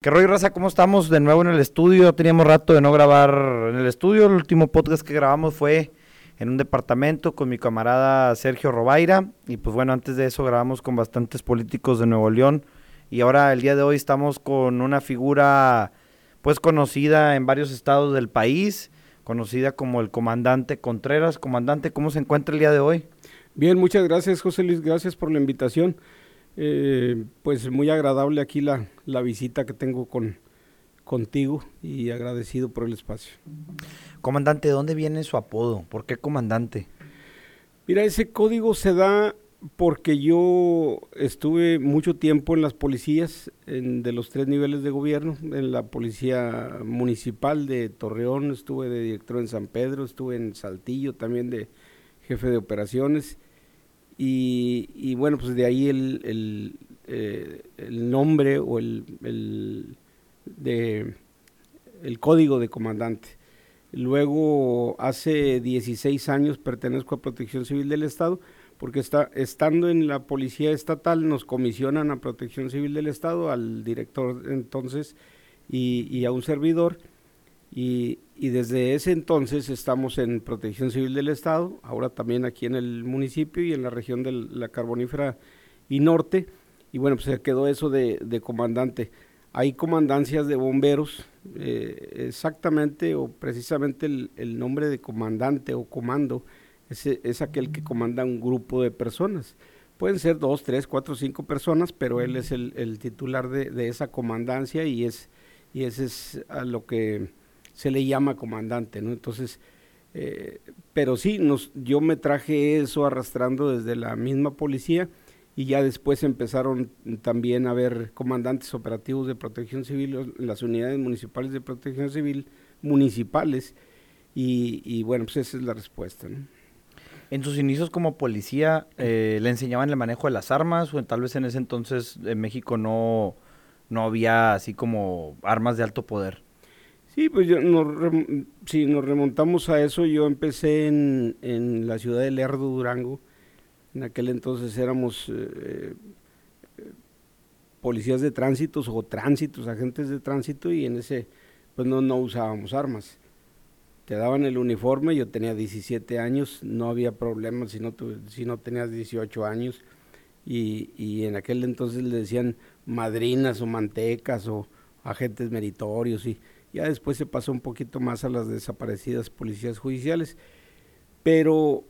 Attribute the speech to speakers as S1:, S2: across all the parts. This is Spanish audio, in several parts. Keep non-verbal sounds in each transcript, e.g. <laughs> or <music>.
S1: ¿Qué rollo, raza? ¿Cómo estamos? De nuevo en el estudio. Teníamos rato de no grabar en el estudio. El último podcast que grabamos fue en un departamento con mi camarada Sergio Robaira. Y pues bueno, antes de eso grabamos con bastantes políticos de Nuevo León. Y ahora el día de hoy estamos con una figura pues conocida en varios estados del país, conocida como el comandante Contreras. Comandante, ¿cómo se encuentra el día de hoy?
S2: Bien, muchas gracias José Luis, gracias por la invitación. Eh, pues muy agradable aquí la, la visita que tengo con, contigo y agradecido por el espacio.
S1: Comandante, ¿de dónde viene su apodo? ¿Por qué comandante?
S2: Mira, ese código se da porque yo estuve mucho tiempo en las policías en, de los tres niveles de gobierno, en la policía municipal de Torreón, estuve de director en San Pedro, estuve en Saltillo también de jefe de operaciones y, bueno, pues de ahí el, el, eh, nombre o el, el, de, el código de comandante. Luego, hace 16 años pertenezco a Protección Civil del Estado, porque está, estando en la Policía Estatal nos comisionan a Protección Civil del Estado, al director entonces y, y a un servidor, y, y desde ese entonces estamos en Protección Civil del Estado, ahora también aquí en el municipio y en la región de la Carbonífera y Norte. Y bueno, pues se quedó eso de, comandante. Hay comandancias de bomberos, eh, exactamente o precisamente el, nombre de comandante o comando es, es aquel que comanda un grupo de personas. Pueden ser dos, tres, cuatro, cinco personas, pero él es el, titular de, de, esa comandancia y es y ese es a lo que se le llama comandante, ¿no? Entonces, eh, pero sí, nos, yo me traje eso arrastrando desde la misma policía y ya después empezaron también a haber comandantes operativos de protección civil, las unidades municipales de protección civil municipales y, bueno, pues esa es la respuesta, ¿no?
S1: En sus inicios como policía, eh, ¿le enseñaban el manejo de las armas o tal vez en ese entonces en México no, no había así como armas de alto poder?
S2: Sí, pues yo, si nos remontamos a eso, yo empecé en, en la ciudad de Lerdo, Durango. En aquel entonces éramos eh, eh, policías de tránsitos o tránsitos, agentes de tránsito, y en ese, pues no, no usábamos armas. Te daban el uniforme, yo tenía 17 años, no había problema si no, si no tenías 18 años. Y, y en aquel entonces le decían madrinas o mantecas o agentes meritorios y ya después se pasó un poquito más a las desaparecidas policías judiciales. Pero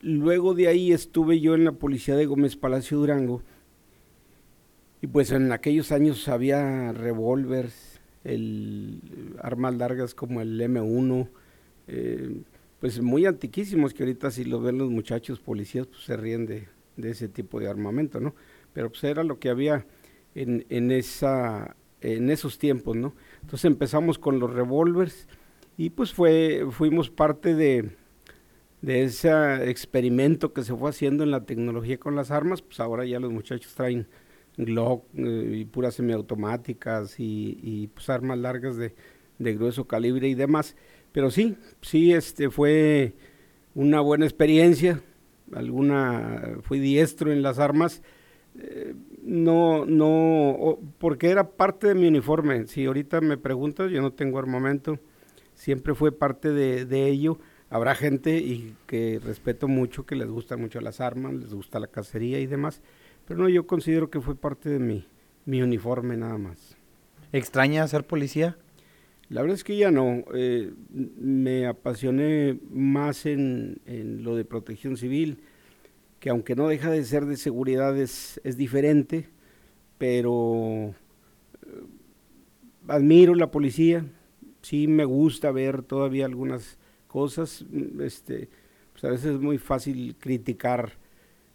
S2: luego de ahí estuve yo en la policía de Gómez Palacio Durango. Y pues en aquellos años había revólveres, armas largas como el M1, eh, pues muy antiquísimos que ahorita si lo ven los muchachos policías pues se ríen de, de ese tipo de armamento, ¿no? Pero pues era lo que había en, en, esa, en esos tiempos, ¿no? Entonces empezamos con los revólveres y pues fue, fuimos parte de, de ese experimento que se fue haciendo en la tecnología con las armas, pues ahora ya los muchachos traen Glock eh, y puras semiautomáticas y, y pues armas largas de, de, grueso calibre y demás. Pero sí, sí, este fue una buena experiencia, alguna, fui diestro en las armas, eh, no, no, porque era parte de mi uniforme. Si ahorita me preguntas, yo no tengo armamento, siempre fue parte de, ello. Habrá gente y que respeto mucho, que les gustan mucho las armas, les gusta la cacería y demás, pero no, yo considero que fue parte de mi, mi uniforme nada más.
S1: ¿Extraña ser policía?
S2: La verdad es que ya no. Eh, me apasioné más en, en lo de protección civil que aunque no deja de ser de seguridad es, diferente, pero eh, admiro la policía, sí me gusta ver todavía algunas cosas, mm, este, pues a veces es muy fácil criticar,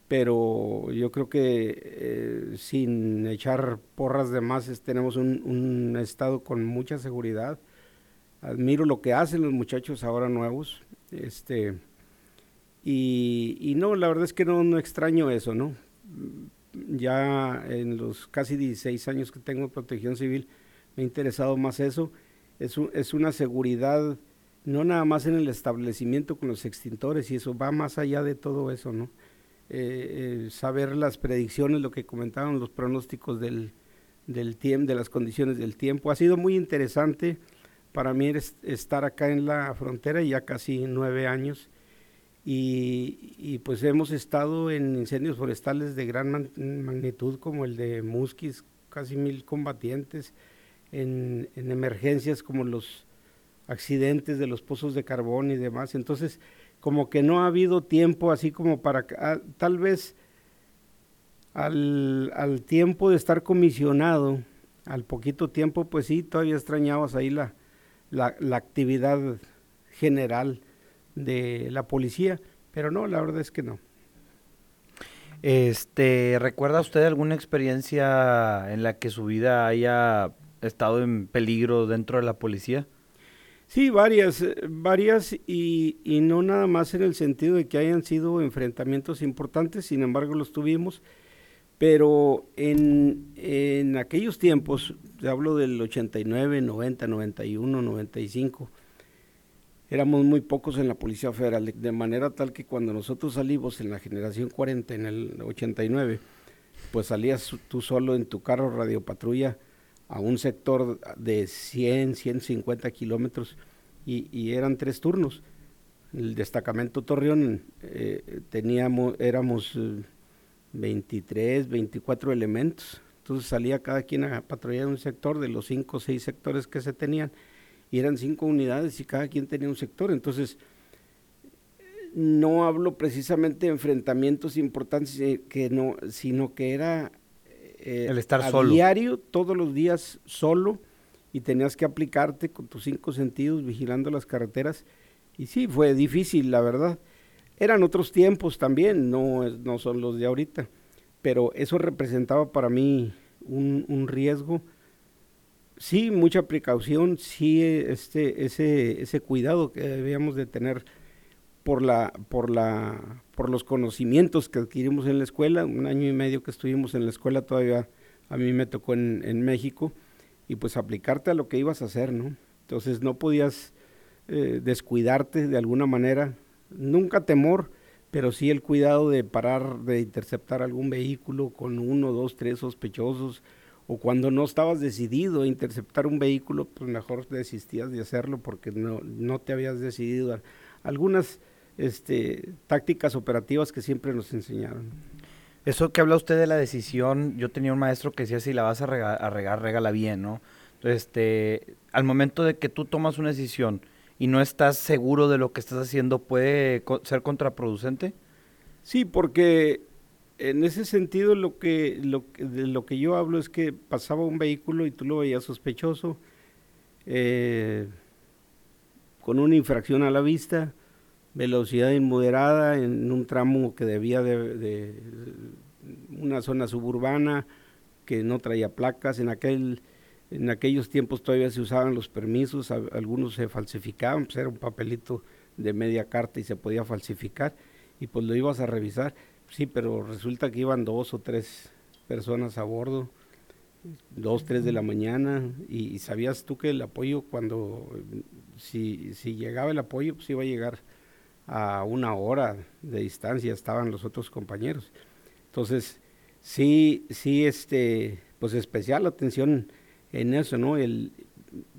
S2: pero yo creo que eh, sin echar porras de más tenemos un, un, estado con mucha seguridad. Admiro lo que hacen los muchachos ahora nuevos, este, y, no, la verdad es que no, extraño eso, ¿no? Ya en los casi 16 años que tengo protección civil, me ha interesado más eso. Es, es una seguridad, no nada más en el establecimiento con los extintores, y eso va más allá de todo eso, ¿no? Eh, eh, saber las predicciones, lo que comentaban los pronósticos del, del tiempo, de las condiciones del tiempo. Ha sido muy interesante para mí estar acá en la frontera ya casi nueve años y, pues hemos estado en incendios forestales de gran magnitud como el de Musquis, casi mil combatientes, en, emergencias como los accidentes de los pozos de carbón y demás. Entonces, como que no ha habido tiempo así como para, ah, tal vez al, al, tiempo de estar comisionado, al poquito tiempo, pues sí, todavía extrañabas ahí la, la, la actividad general de la policía, pero no, la verdad es que no.
S1: Este, ¿recuerda usted alguna experiencia en la que su vida haya estado en peligro dentro de la policía?
S2: Sí, varias, eh, varias y, y, no nada más en el sentido de que hayan sido enfrentamientos importantes, sin embargo los tuvimos, pero en, en aquellos tiempos, hablo del 89, 90, 91, 95, éramos muy pocos en la Policía Federal, de, manera tal que cuando nosotros salimos en la generación 40, en el 89, pues salías tú solo en tu carro radiopatrulla a un sector de 100, 150 kilómetros y, eran tres turnos. El destacamento Torreón eh, teníamos, éramos 23, eh, 24 elementos. Entonces salía cada quien a patrullar un sector de los cinco o seis sectores que se tenían y eran cinco unidades y cada quien tenía un sector. Entonces, no hablo precisamente de enfrentamientos importantes, eh, que no, sino que era
S1: eh, el estar
S2: a diario, todos los días solo, y tenías que aplicarte con tus cinco sentidos vigilando las carreteras. Y sí, fue difícil, la verdad. Eran otros tiempos también, no, no son los de ahorita, pero eso representaba para mí un, un riesgo sí, mucha precaución, sí, este, ese, ese cuidado que debíamos de tener por la, por la, por los conocimientos que adquirimos en la escuela, un año y medio que estuvimos en la escuela todavía a mí me tocó en, México, y pues aplicarte a lo que ibas a hacer, ¿no? Entonces no podías eh, descuidarte de alguna manera, nunca temor, pero sí el cuidado de parar, de interceptar algún vehículo con uno, dos, tres sospechosos, o cuando no estabas decidido a interceptar un vehículo, pues mejor desistías de hacerlo porque no, no te habías decidido. Algunas este, tácticas operativas que siempre nos enseñaron.
S1: Eso que habla usted de la decisión, yo tenía un maestro que decía, si la vas a regar, a regar regala bien, ¿no? Este, al momento de que tú tomas una decisión y no estás seguro de lo que estás haciendo, ¿puede ser contraproducente?
S2: Sí, porque en ese sentido lo que, lo, de lo que yo hablo es que pasaba un vehículo y tú lo veías sospechoso, eh, con una infracción a la vista, velocidad inmoderada en un tramo que debía de, una zona suburbana que no traía placas, en aquel en aquellos tiempos todavía se usaban los permisos, algunos se falsificaban, pues era un papelito de media carta y se podía falsificar y pues lo ibas a revisar Sí, pero resulta que iban dos o tres personas a bordo, dos, tres de la mañana, y, sabías tú que el apoyo cuando, si, si llegaba el apoyo, pues iba a llegar a una hora de distancia, estaban los otros compañeros. Entonces, sí, sí, este, pues especial atención en eso, ¿no? El,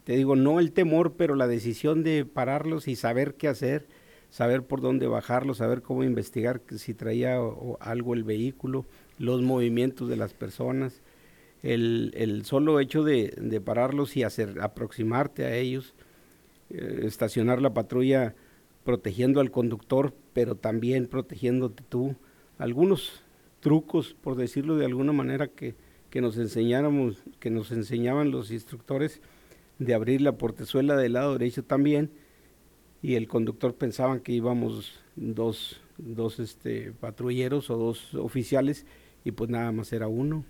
S2: te digo, no el temor, pero la decisión de pararlos y saber qué hacer saber por dónde bajarlo, saber cómo investigar si traía algo el vehículo, los movimientos de las personas, el, el solo hecho de, de, pararlos y hacer, aproximarte a ellos, eh, estacionar la patrulla protegiendo al conductor, pero también protegiéndote tú. Algunos trucos, por decirlo de alguna manera, que, que nos enseñáramos, que nos enseñaban los instructores de abrir la portezuela del lado derecho también, y el conductor pensaban que íbamos dos, dos este, patrulleros o dos oficiales y pues nada más era uno.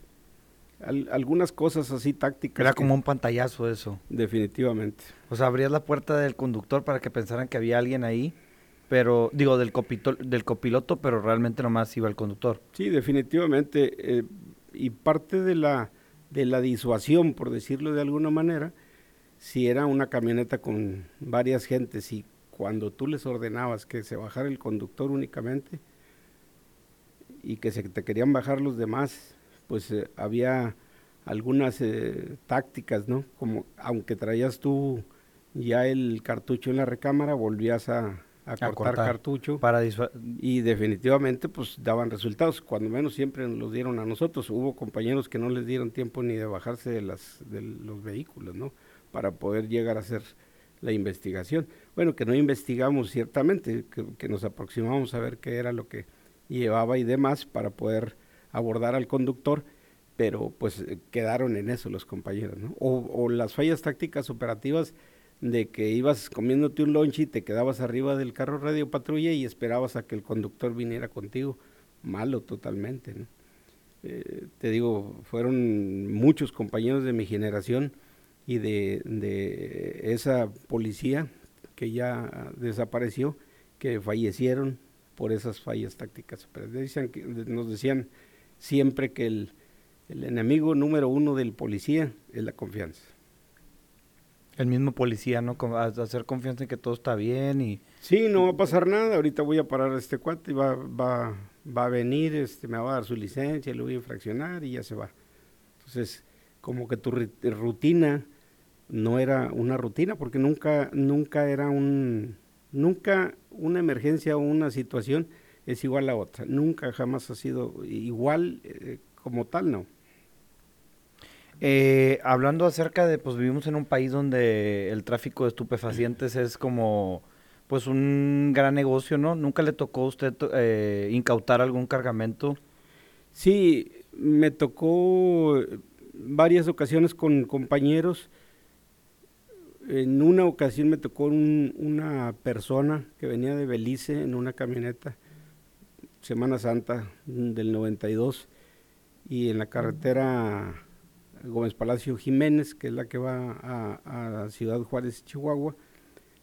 S2: algunas cosas así tácticas.
S1: Era como un pantallazo eso.
S2: Definitivamente.
S1: O sea, abrías la puerta del conductor para que pensaran que había alguien ahí, pero digo, del, copito, del copiloto, pero realmente nomás iba el conductor.
S2: Sí, definitivamente. Eh, y parte de la, de la disuasión, por decirlo de alguna manera, si era una camioneta con varias gentes y cuando tú les ordenabas que se bajara el conductor únicamente y que se te querían bajar los demás, pues eh, había algunas eh, tácticas, ¿no? Como aunque traías tú ya el cartucho en la recámara, volvías a, cortar, cartucho
S1: para
S2: y definitivamente pues daban resultados, cuando menos siempre nos los dieron a nosotros. Hubo compañeros que no les dieron tiempo ni de bajarse de, las, de los vehículos, ¿no? Para poder llegar a hacer la investigación. Bueno, que no investigamos ciertamente, que, nos aproximamos a ver qué era lo que llevaba y demás para poder abordar al conductor, pero pues eh, quedaron en eso los compañeros, ¿no? O, las fallas tácticas operativas de que ibas comiéndote un lunch y te quedabas arriba del carro radio patrulla y esperabas a que el conductor viniera contigo. Malo totalmente, ¿no? Eh, te digo, fueron muchos compañeros de mi generación y de, esa policía que ya desapareció, que fallecieron por esas fallas tácticas. Decían que, nos decían siempre que el, enemigo número uno del policía es la confianza.
S1: El mismo policía, ¿no? Hacer confianza en que todo está bien y...
S2: Sí, no va a pasar nada. Ahorita voy a parar a este cuate y va, va, va a venir, este, me va a dar su licencia, lo voy a infraccionar y ya se va. Entonces, como que tu rutina no era una rutina porque nunca, nunca era un, nunca una emergencia o una situación es igual a otra. Nunca jamás ha sido igual eh, como tal, no.
S1: Eh, hablando acerca de, pues vivimos en un país donde el tráfico de estupefacientes es como, pues un gran negocio, ¿no? ¿Nunca le tocó a usted eh, incautar algún cargamento?
S2: Sí, me tocó varias ocasiones con compañeros en una ocasión me tocó una persona que venía de Belice en una camioneta, Semana Santa del 92, y en la carretera Gómez Palacio Jiménez, que es la que va a, Ciudad Juárez, Chihuahua,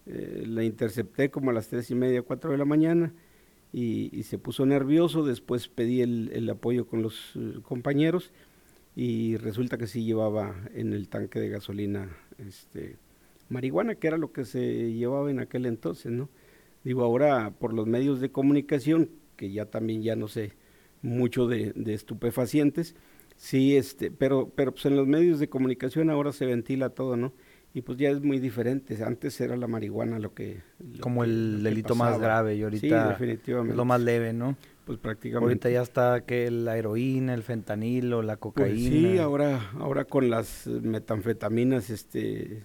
S2: eh, la intercepté como a las tres y media, cuatro de la mañana, y, se puso nervioso, después pedí el, el apoyo con los eh, compañeros, y resulta que sí llevaba en el tanque de gasolina este marihuana, que era lo que se llevaba en aquel entonces, ¿no? Digo, ahora por los medios de comunicación, que ya también ya no sé mucho de, estupefacientes, sí, este, pero, pero pues en los medios de comunicación ahora se ventila todo, ¿no? Y pues ya es muy diferente. Antes era la marihuana lo que...
S1: Como el delito más grave y ahorita definitivamente. lo más leve, ¿no?
S2: Pues prácticamente.
S1: Ahorita ya está que la heroína, el fentanilo, la pues cocaína.
S2: sí, ahora, ahora con las metanfetaminas, este,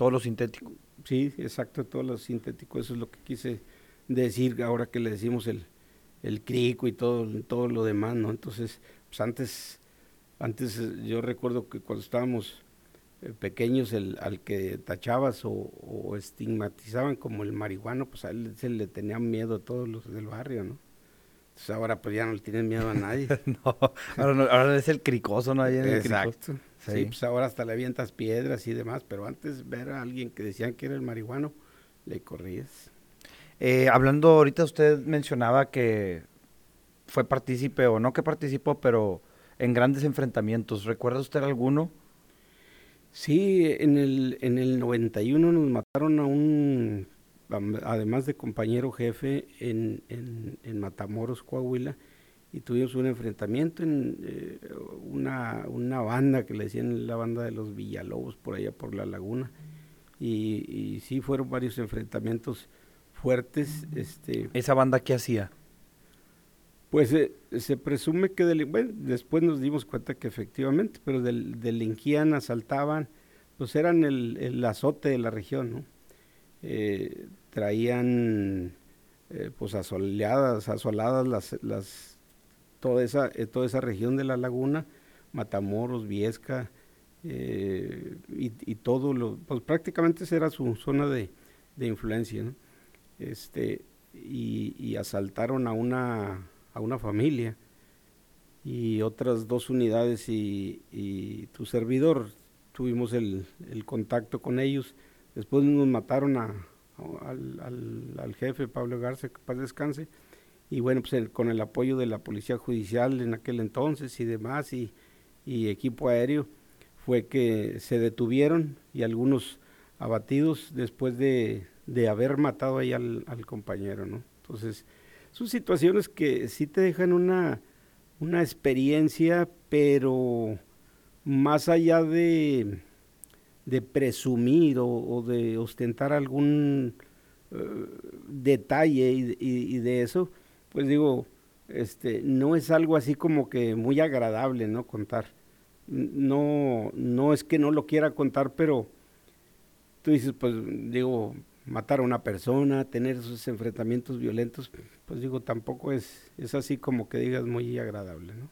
S1: todo lo sintético.
S2: Sí, exacto, todo lo sintético, eso es lo que quise decir ahora que le decimos el, el crico y todo, todo lo demás, ¿no? Entonces, pues antes, antes eh, yo recuerdo que cuando estábamos eh, pequeños, el, al que tachabas o, estigmatizaban como el marihuano, pues a él se le tenían miedo a todos los del barrio, ¿no? Entonces ahora pues ya no le tienen miedo a nadie. <laughs>
S1: no, ahora, es el cricoso, ¿no?
S2: Exacto. Sí. pues ahora hasta le avientas piedras y demás, pero antes ver a alguien que decían que era el marihuano, le corrías.
S1: Eh, hablando ahorita, usted mencionaba que fue partícipe o no que participó, pero en grandes enfrentamientos. ¿Recuerda usted alguno?
S2: Sí, en el, en el 91 nos mataron a un, además de compañero jefe, en, en, en Matamoros, Coahuila, y tuvimos un enfrentamiento en eh, una, una, banda que le decían la banda de los Villalobos por allá por la laguna. Y, y sí fueron varios enfrentamientos fuertes este.
S1: Esa banda qué hacía
S2: pues eh, se presume que bueno, después nos dimos cuenta que efectivamente pero del, delinquían asaltaban pues eran el, el, azote de la región no eh, traían pues asoleadas asoladas las, las toda esa, eh, toda esa región de la laguna, Matamoros, Viesca, eh, y, todo lo, pues prácticamente era su zona de, influencia, Este, y, asaltaron a una, a una familia y otras dos unidades y, tu servidor tuvimos el, contacto con ellos. Después nos mataron a, al, al, jefe Pablo Garza, que paz descanse, y bueno, pues con el apoyo de la Policía Judicial en aquel entonces y demás y, equipo aéreo fue que se detuvieron y algunos abatidos después de, haber matado ahí al, compañero, ¿no? Entonces, son situaciones que sí te dejan una, una experiencia, pero más allá de, de presumir o, de ostentar algún eh, detalle y, de eso, pues digo, este, no es algo así como que muy agradable, ¿no? Contar. No, no es que no lo quiera contar, pero tú dices, pues digo, matar a una persona, tener esos enfrentamientos violentos, pues digo, tampoco es, es así como que digas muy agradable, ¿no?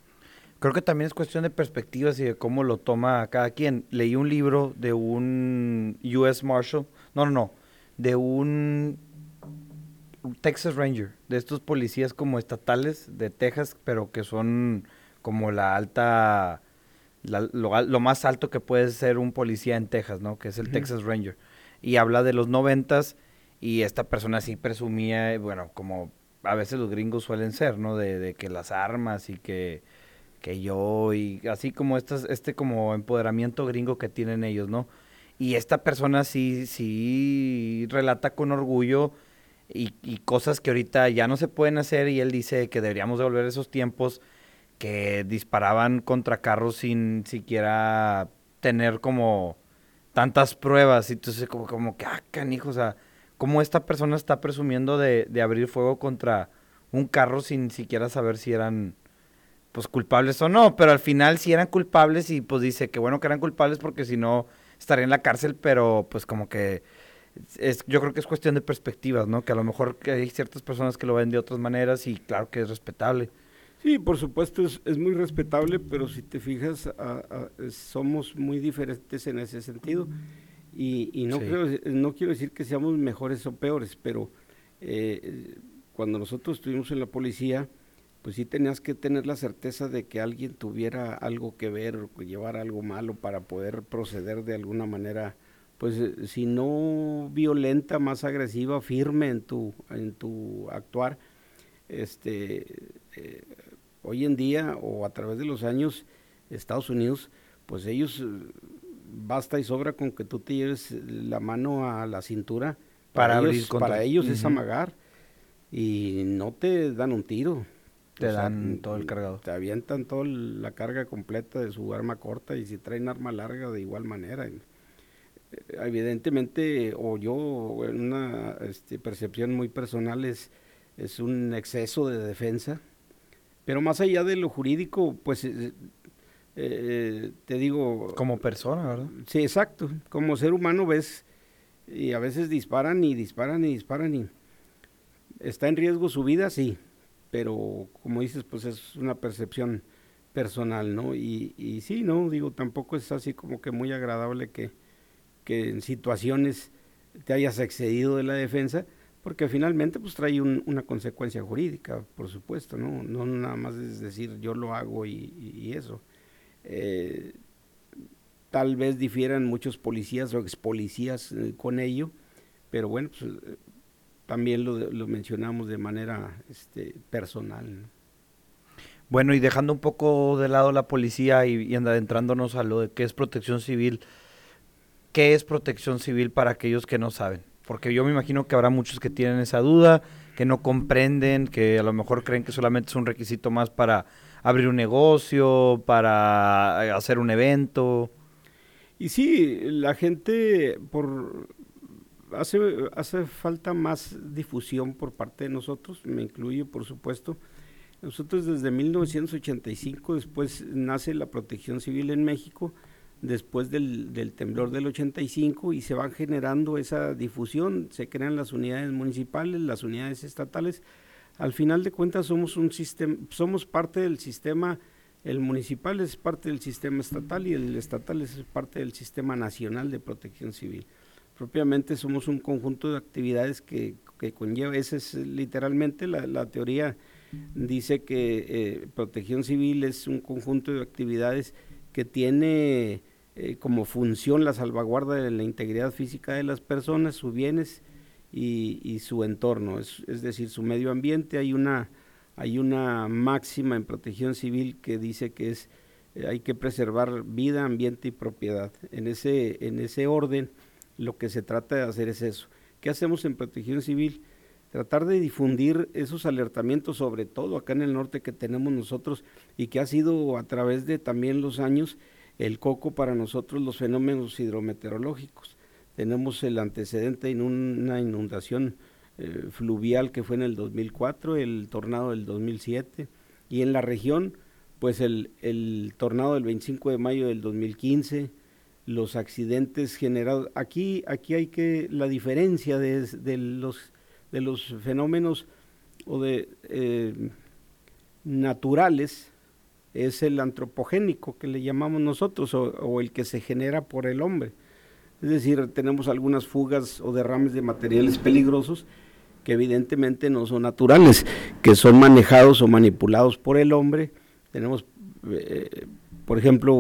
S1: Creo que también es cuestión de perspectivas y de cómo lo toma cada quien. Leí un libro de un US Marshal, no, no, no, de un Texas Ranger, de estos policías como estatales de Texas, pero que son como la alta, lo, más alto que puede ser un policía en Texas, ¿no? Que es el Texas Ranger. Y habla de los noventas y esta persona sí presumía, bueno, como a veces los gringos suelen ser, ¿no? De, de que las armas y que, que yo y así como estas, este como empoderamiento gringo que tienen ellos, ¿no? Y esta persona sí, sí relata con orgullo y, cosas que ahorita ya no se pueden hacer y él dice que deberíamos devolver esos tiempos que disparaban contra carros sin siquiera tener como tantas pruebas. Y entonces como, como que, ah, canijo, o sea, como esta persona está presumiendo de, de abrir fuego contra un carro sin siquiera saber si eran pues culpables o no, pero al final sí eran culpables y pues dice que bueno que eran culpables porque si no estaría en la cárcel, pero pues como que es, yo creo que es cuestión de perspectivas, ¿no? Que a lo mejor hay ciertas personas que lo ven de otras maneras y claro que es respetable.
S2: Sí, por supuesto es, es muy respetable, pero si te fijas, somos muy diferentes en ese sentido. Y, y no, creo, no quiero decir que seamos mejores o peores, pero eh, cuando nosotros estuvimos en la policía, pues sí tenías que tener la certeza de que alguien tuviera algo que ver o llevar algo malo para poder proceder de alguna manera pues eh, si no violenta, más agresiva, firme en tu, en tu actuar, este, eh, hoy en día o a través de los años, Estados Unidos, pues ellos, eh, basta y sobra con que tú te lleves la mano a la cintura, para, ellos, para ellos es amagar y no te dan un tiro.
S1: Te dan todo el cargado.
S2: Te avientan toda la carga completa de su arma corta y si traen arma larga de igual manera evidentemente, o yo, en una este, percepción muy personal, es, es un exceso de defensa. Pero más allá de lo jurídico, pues eh, eh, te digo...
S1: Como persona, ¿verdad?
S2: Sí, exacto. Como ser humano ves, y a veces disparan y disparan y disparan y... ¿Está en riesgo su vida? Sí, pero como dices, pues es una percepción personal, ¿no? Y, y sí, no, digo, tampoco es así como que muy agradable que que en situaciones te hayas excedido de la defensa, porque finalmente pues trae una consecuencia jurídica, por supuesto, ¿no? Nada más es decir yo lo hago y, eso. Eh, tal vez difieran muchos policías o ex policías eh, con ello, pero bueno, pues, también lo, mencionamos de manera este, personal.
S1: Bueno, y dejando un poco de lado la policía y, adentrándonos a lo de que es protección civil, ¿qué es protección civil para aquellos que no saben? Porque yo me imagino que habrá muchos que tienen esa duda, que no comprenden, que a lo mejor creen que solamente es un requisito más para abrir un negocio, para eh, hacer un evento.
S2: Y sí, la gente por hace, hace falta más difusión por parte de nosotros, me incluyo por supuesto. Nosotros desde 1985, después nace la protección civil en México, después del, del, temblor del 85 y se van generando esa difusión, se crean las unidades municipales, las unidades estatales. Al final de cuentas somos un sistema, somos parte del sistema, el municipal es parte del sistema estatal y el estatal es parte del sistema nacional de protección civil. Propiamente somos un conjunto de actividades que, que conlleva, esa es literalmente la, la teoría, dice que eh, protección civil es un conjunto de actividades que tiene eh, como función la salvaguarda de la integridad física de las personas, sus bienes y, su entorno, es, decir, su medio ambiente. Hay una, hay una máxima en protección civil que dice que es eh, hay que preservar vida, ambiente y propiedad. En ese, en ese orden, lo que se trata de hacer es eso. ¿Qué hacemos en protección civil? Tratar de difundir esos alertamientos, sobre todo acá en el norte que tenemos nosotros y que ha sido a través de también los años el coco para nosotros los fenómenos hidrometeorológicos. Tenemos el antecedente en una inundación eh, fluvial que fue en el 2004, el tornado del 2007 y en la región pues el, el tornado del 25 de mayo del 2015, los accidentes generados. Aquí, aquí hay que, la diferencia de, los, de los fenómenos o de eh, naturales es el antropogénico que le llamamos nosotros o, el que se genera por el hombre. Es decir, tenemos algunas fugas o derrames de materiales peligrosos que evidentemente no son naturales, que son manejados o manipulados por el hombre. Tenemos eh, por ejemplo,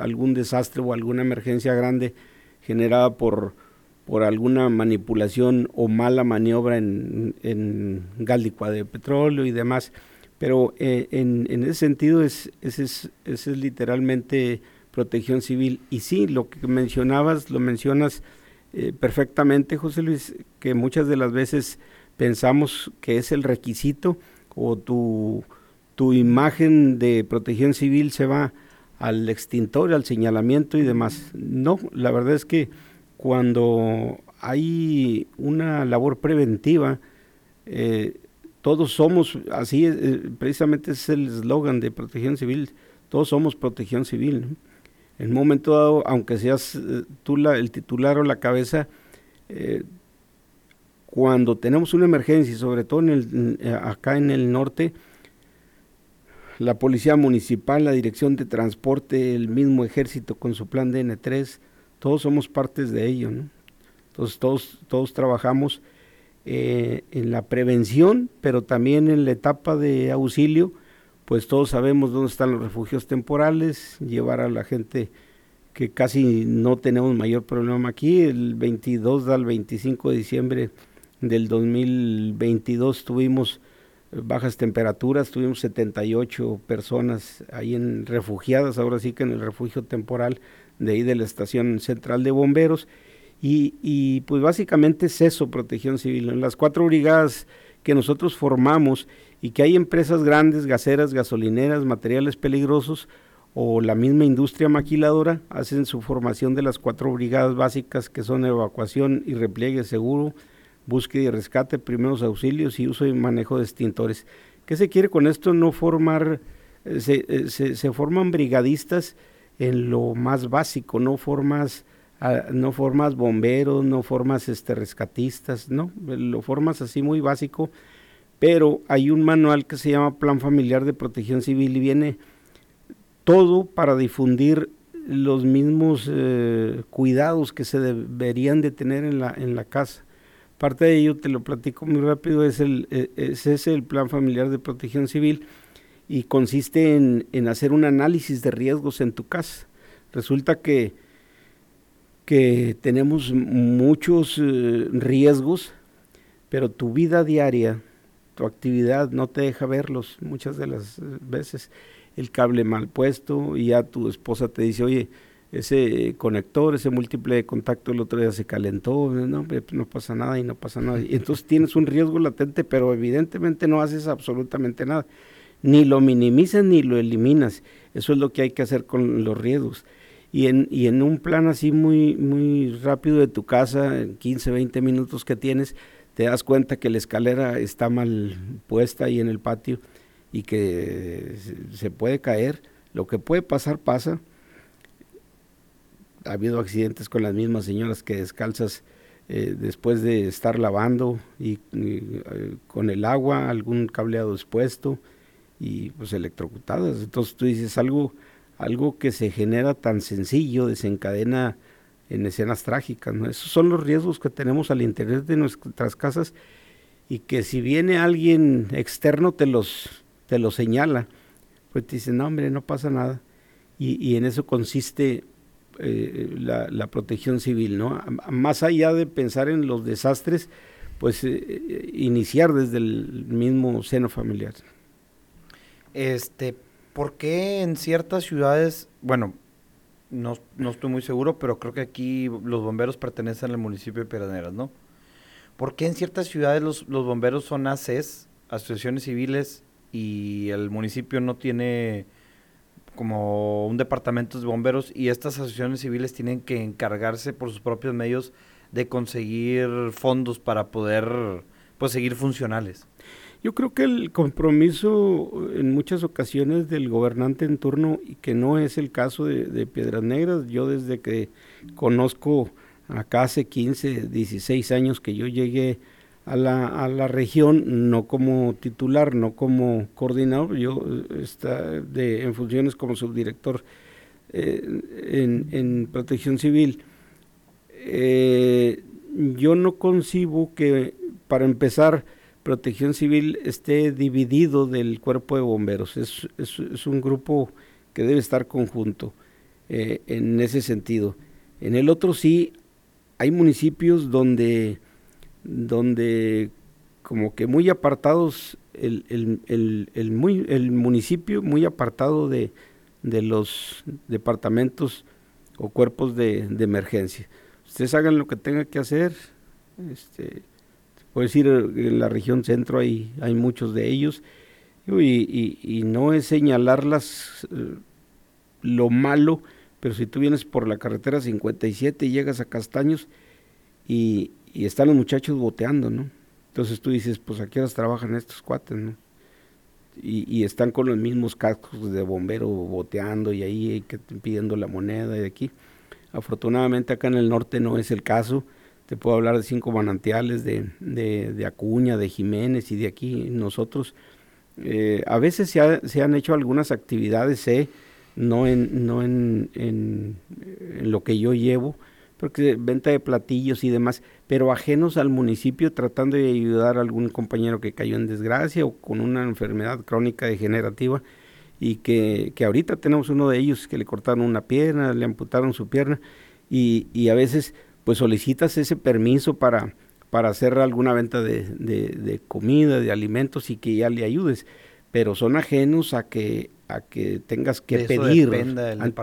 S2: algún desastre o alguna emergencia grande generada por, por alguna manipulación o mala maniobra en, en de petróleo y demás. Pero eh, en, ese sentido es, ese es, es, literalmente protección civil. Y sí, lo que mencionabas, lo mencionas eh, perfectamente, José Luis, que muchas de las veces pensamos que es el requisito o tu, tu imagen de protección civil se va al extintor, al señalamiento y demás. No, la verdad es que cuando hay una labor preventiva, eh, todos somos, así eh, precisamente es el eslogan de protección civil, todos somos protección civil. En un momento dado, aunque seas eh, tú el titular o la cabeza, cuando tenemos una emergencia, sobre todo el, acá en el norte, la Policía Municipal, la Dirección de Transporte, el mismo ejército con su plan DN3, todos somos partes de ello. Entonces todos, todos trabajamos eh, en la prevención, pero también en la etapa de auxilio, pues todos sabemos dónde están los refugios temporales, llevar a la gente que casi no tenemos mayor problema aquí, el 22 al 25 de diciembre del 2022 tuvimos bajas temperaturas, tuvimos 78 personas ahí en refugiadas, ahora sí que en el refugio temporal de ahí de la estación central de bomberos, y, y pues básicamente es eso, protección civil. En las cuatro brigadas que nosotros formamos y que hay empresas grandes, gaseras, gasolineras, materiales peligrosos, o la misma industria maquiladora hacen su formación de las cuatro brigadas básicas que son evacuación y repliegue seguro, búsqueda y rescate, primeros auxilios y uso y manejo de extintores. ¿Qué se quiere con esto? No formar, eh, eh, se, se, forman brigadistas en lo más básico, no formas, ah, no formas bomberos, no formas este, rescatistas, no, lo formas así muy básico, pero hay un manual que se llama Plan Familiar de Protección Civil y viene todo para difundir los mismos eh, cuidados que se deberían de tener en la, en la casa Parte de ello, te lo platico muy rápido, es, el, e, es ese el Plan Familiar de Protección Civil y consiste en, en hacer un análisis de riesgos en tu casa. Resulta que, que tenemos muchos eh, riesgos, pero tu vida diaria, tu actividad no te deja verlos muchas de las eh, veces. El cable mal puesto y ya tu esposa te dice, oye, ese conector, ese múltiple de contacto el otro día se calentó, no, no pasa nada y no pasa nada. Y entonces tienes un riesgo latente, pero evidentemente no haces absolutamente nada. Ni lo minimizas ni lo eliminas. Eso es lo que hay que hacer con los riesgos. Y en, y en un plan así muy, muy rápido de tu casa, en 15, 20 minutos que tienes, te das cuenta que la escalera está mal puesta ahí en el patio y que se puede caer. Lo que puede pasar, pasa ha habido accidentes con las mismas señoras que descalzas eh, después de estar lavando y, eh, con el agua, algún cableado expuesto y pues electrocutadas. Entonces tú dices algo, algo que se genera tan sencillo, desencadena en escenas trágicas. ¿no? Esos son los riesgos que tenemos al interior de nuestras casas y que si viene alguien externo te los, te señala, pues te dice, no hombre, no pasa nada. Y, y en eso consiste eh, la, protección civil, ¿no? Más allá de pensar en los desastres, pues eh, iniciar desde el mismo seno familiar.
S1: Este, ¿por qué en ciertas ciudades, bueno, no, no estoy muy seguro, pero creo que aquí los bomberos pertenecen al municipio de Peraneras, ¿no? ¿Por qué en ciertas ciudades los, los bomberos son ACES, asociaciones civiles, y el municipio no tiene como un departamento de bomberos y estas asociaciones civiles tienen que encargarse por sus propios medios de conseguir fondos para poder pues seguir funcionales.
S2: Yo creo que el compromiso en muchas ocasiones del gobernante en turno, y que no es el caso de, Piedras Negras, yo desde que conozco acá hace 15, 16 años que yo llegué a la, región, no como titular, no como coordinador, yo eh, está de, en funciones como subdirector eh, en, protección civil. Eh, yo no concibo que, para empezar, protección civil esté dividido del cuerpo de bomberos. Es, es, un grupo que debe estar conjunto en ese sentido. En el otro sí, hay municipios donde donde como que muy apartados, el, el, el, muy, el municipio muy apartado de, de los departamentos o cuerpos de, de, emergencia. Ustedes hagan lo que tengan que hacer. Este, puedo decir, en la región centro hay, hay muchos de ellos. Y, y, no es señalarlas eh, lo malo, pero si tú vienes por la carretera 57 y llegas a Castaños y, y están los muchachos boteando, ¿no? Entonces tú dices, pues a qué horas trabajan estos cuates, ¿no? Y, están con los mismos cascos de bombero boteando y ahí que pidiendo la moneda y aquí. Afortunadamente acá en el norte no es el caso. Puedo hablar de cinco manantiales, de, de, Acuña, de Jiménez y de aquí nosotros. Eh, a veces se, se, han hecho algunas actividades, ¿eh? no, en, no en, lo que yo llevo, porque venta de platillos y demás, pero ajenos al municipio tratando de ayudar a algún compañero que cayó en desgracia o con una enfermedad crónica degenerativa y que, que ahorita tenemos uno de ellos que le cortaron una pierna, le amputaron su pierna y a veces pues solicitas ese permiso para, para hacer alguna venta de, de, comida, de alimentos y que ya le ayudes, pero son ajenos a que a que tengas que pedir.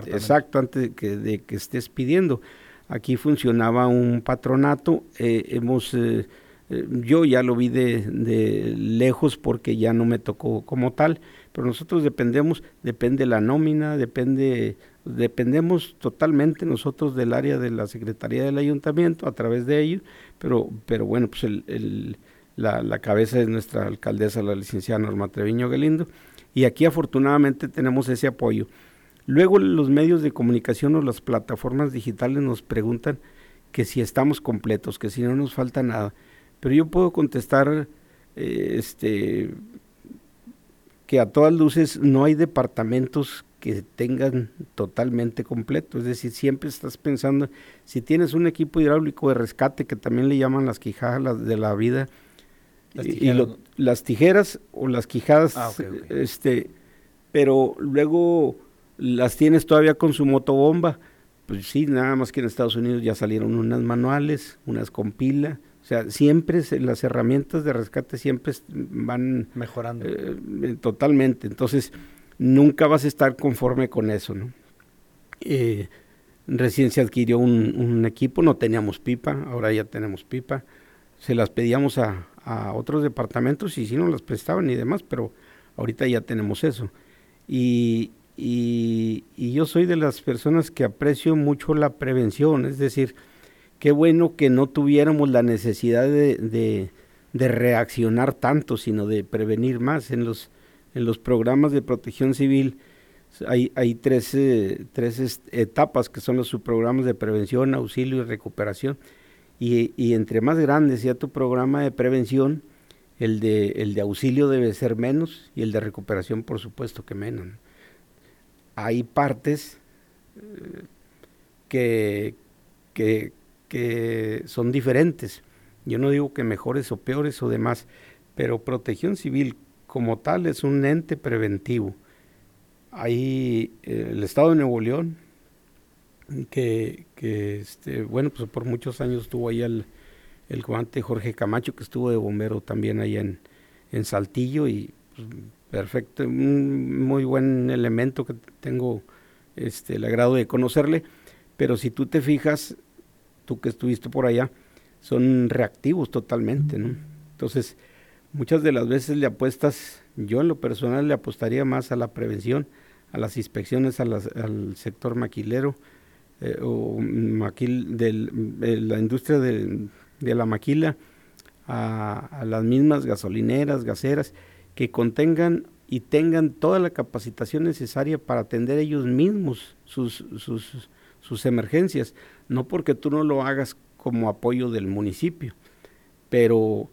S2: exacto, antes de que, de que estés pidiendo. Aquí funcionaba un patronato, eh, hemos, eh, eh, yo ya lo vi de, de, lejos porque ya no me tocó como tal, pero nosotros dependemos, depende la nómina, depende, dependemos totalmente nosotros del área de la Secretaría del Ayuntamiento a través de ellos, pero, pero bueno, pues el, el, la, la, cabeza es nuestra alcaldesa, la licenciada Norma Treviño Galindo, y aquí afortunadamente tenemos ese apoyo. Luego los medios de comunicación o las plataformas digitales nos preguntan que si estamos completos, que si no nos falta nada. Pero yo puedo contestar eh, este, que a todas luces no hay departamentos que tengan totalmente completo. Es decir, siempre estás pensando, si tienes un equipo hidráulico de rescate, que también le llaman las quijadas de la vida, las tijeras, y las tijeras o las quijadas, ah, este, pero luego las tienes todavía con su motobomba. Pues sí, nada más que en Estados Unidos ya salieron unas manuales, unas con pila. O sea, siempre las herramientas de rescate siempre van
S1: mejorando.
S2: Eh, totalmente. Entonces, nunca vas a estar conforme con eso. Eh, recién se adquirió un, equipo, no teníamos pipa, ahora ya tenemos pipa. Se las pedíamos a, otros departamentos y sí nos las prestaban y demás, pero ahorita ya tenemos eso. Y, y, yo soy de las personas que aprecio mucho la prevención, es decir, qué bueno que no tuviéramos la necesidad de, reaccionar tanto, sino de prevenir más. En los, en los programas de protección civil hay, hay tres, tres etapas que son los subprogramas de prevención, auxilio y recuperación. Y, y, entre más grande sea tu programa de prevención, el de, el de auxilio debe ser menos y el de recuperación por supuesto que menos hay partes eh, que, que, son diferentes. Yo no digo que mejores o peores o demás, pero protección civil como tal es un ente preventivo. Hay eh, el Estado de Nuevo León, que, que este, bueno, pues por muchos años estuvo ahí el, el comandante Jorge Camacho, que estuvo de bombero también ahí en, en Saltillo y pues, Perfecto, un muy buen elemento que tengo este, el agrado de conocerle, pero si tú te fijas, tú que estuviste por allá, son reactivos totalmente, ¿no? Entonces, muchas de las veces le apuestas, yo en lo personal le apostaría más a la prevención, a las inspecciones al sector maquilero eh, o maquil, de la industria de, la maquila a, las mismas gasolineras, gaseras, que contengan y tengan toda la capacitación necesaria para atender ellos mismos sus, sus, sus emergencias, no porque tú no lo hagas como apoyo del municipio, pero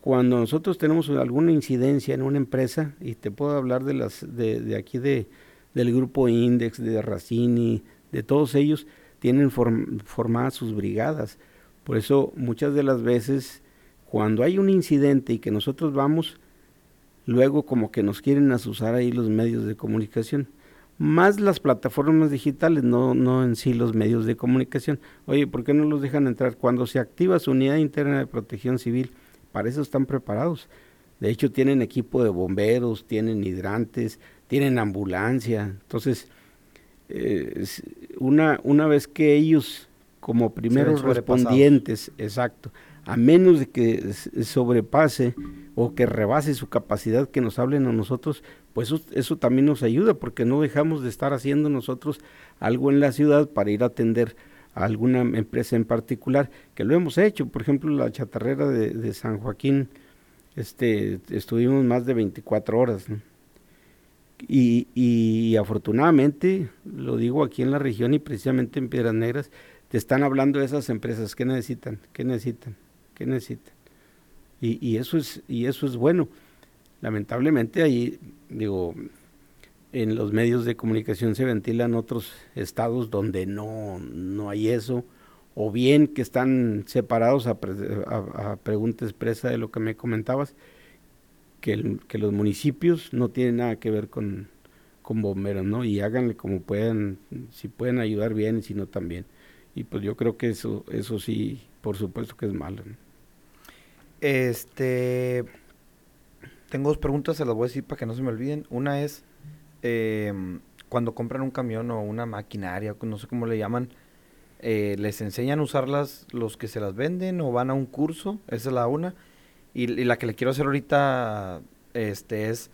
S2: cuando nosotros tenemos alguna incidencia en una empresa, y te puedo hablar de las de, de aquí de, del grupo Index, de Racini, de todos ellos, tienen formadas sus brigadas. Por eso muchas de las veces cuando hay un incidente y que nosotros vamos, luego como que nos quieren asusar ahí los medios de comunicación. Más las plataformas digitales, no, no en sí los medios de comunicación. Oye, ¿por qué no los dejan entrar? Cuando se activa su unidad interna de protección civil, para eso están preparados. De hecho, tienen equipo de bomberos, tienen hidrantes, tienen ambulancia. Entonces, eh, una, una vez que ellos, como primeros respondientes, exacto, a menos de que sobrepase o que rebase su capacidad que nos hablen a nosotros, pues eso, también nos ayuda, porque no dejamos de estar haciendo nosotros algo en la ciudad para ir a atender alguna empresa en particular, que lo hemos hecho, por ejemplo, la chatarrera de, San Joaquín, este, estuvimos más de 24 horas, y, y, afortunadamente, lo digo aquí en la región y precisamente en Piedras Negras, te están hablando de esas empresas, ¿qué necesitan? ¿Qué necesitan? ¿Qué necesitan? Y, y, eso es, y eso es bueno. Lamentablemente ahí, digo, en los medios de comunicación se ventilan otros estados donde no, no hay eso, o bien que están separados a, a, a pregunta expresa de lo que me comentabas, que, que los municipios no tienen nada que ver con, con bomberos, ¿no? Y háganle como puedan, si pueden ayudar bien y si no también. Y pues yo creo que eso, eso sí, por supuesto que es malo.
S1: Este, tengo dos preguntas, se las voy a decir para que no se me olviden. Una es, eh, cuando compran un camión o una maquinaria, no sé cómo le llaman, eh, ¿les enseñan a usarlas los que se las venden o van a un curso? Esa es la una. Y, la que le quiero hacer ahorita este es,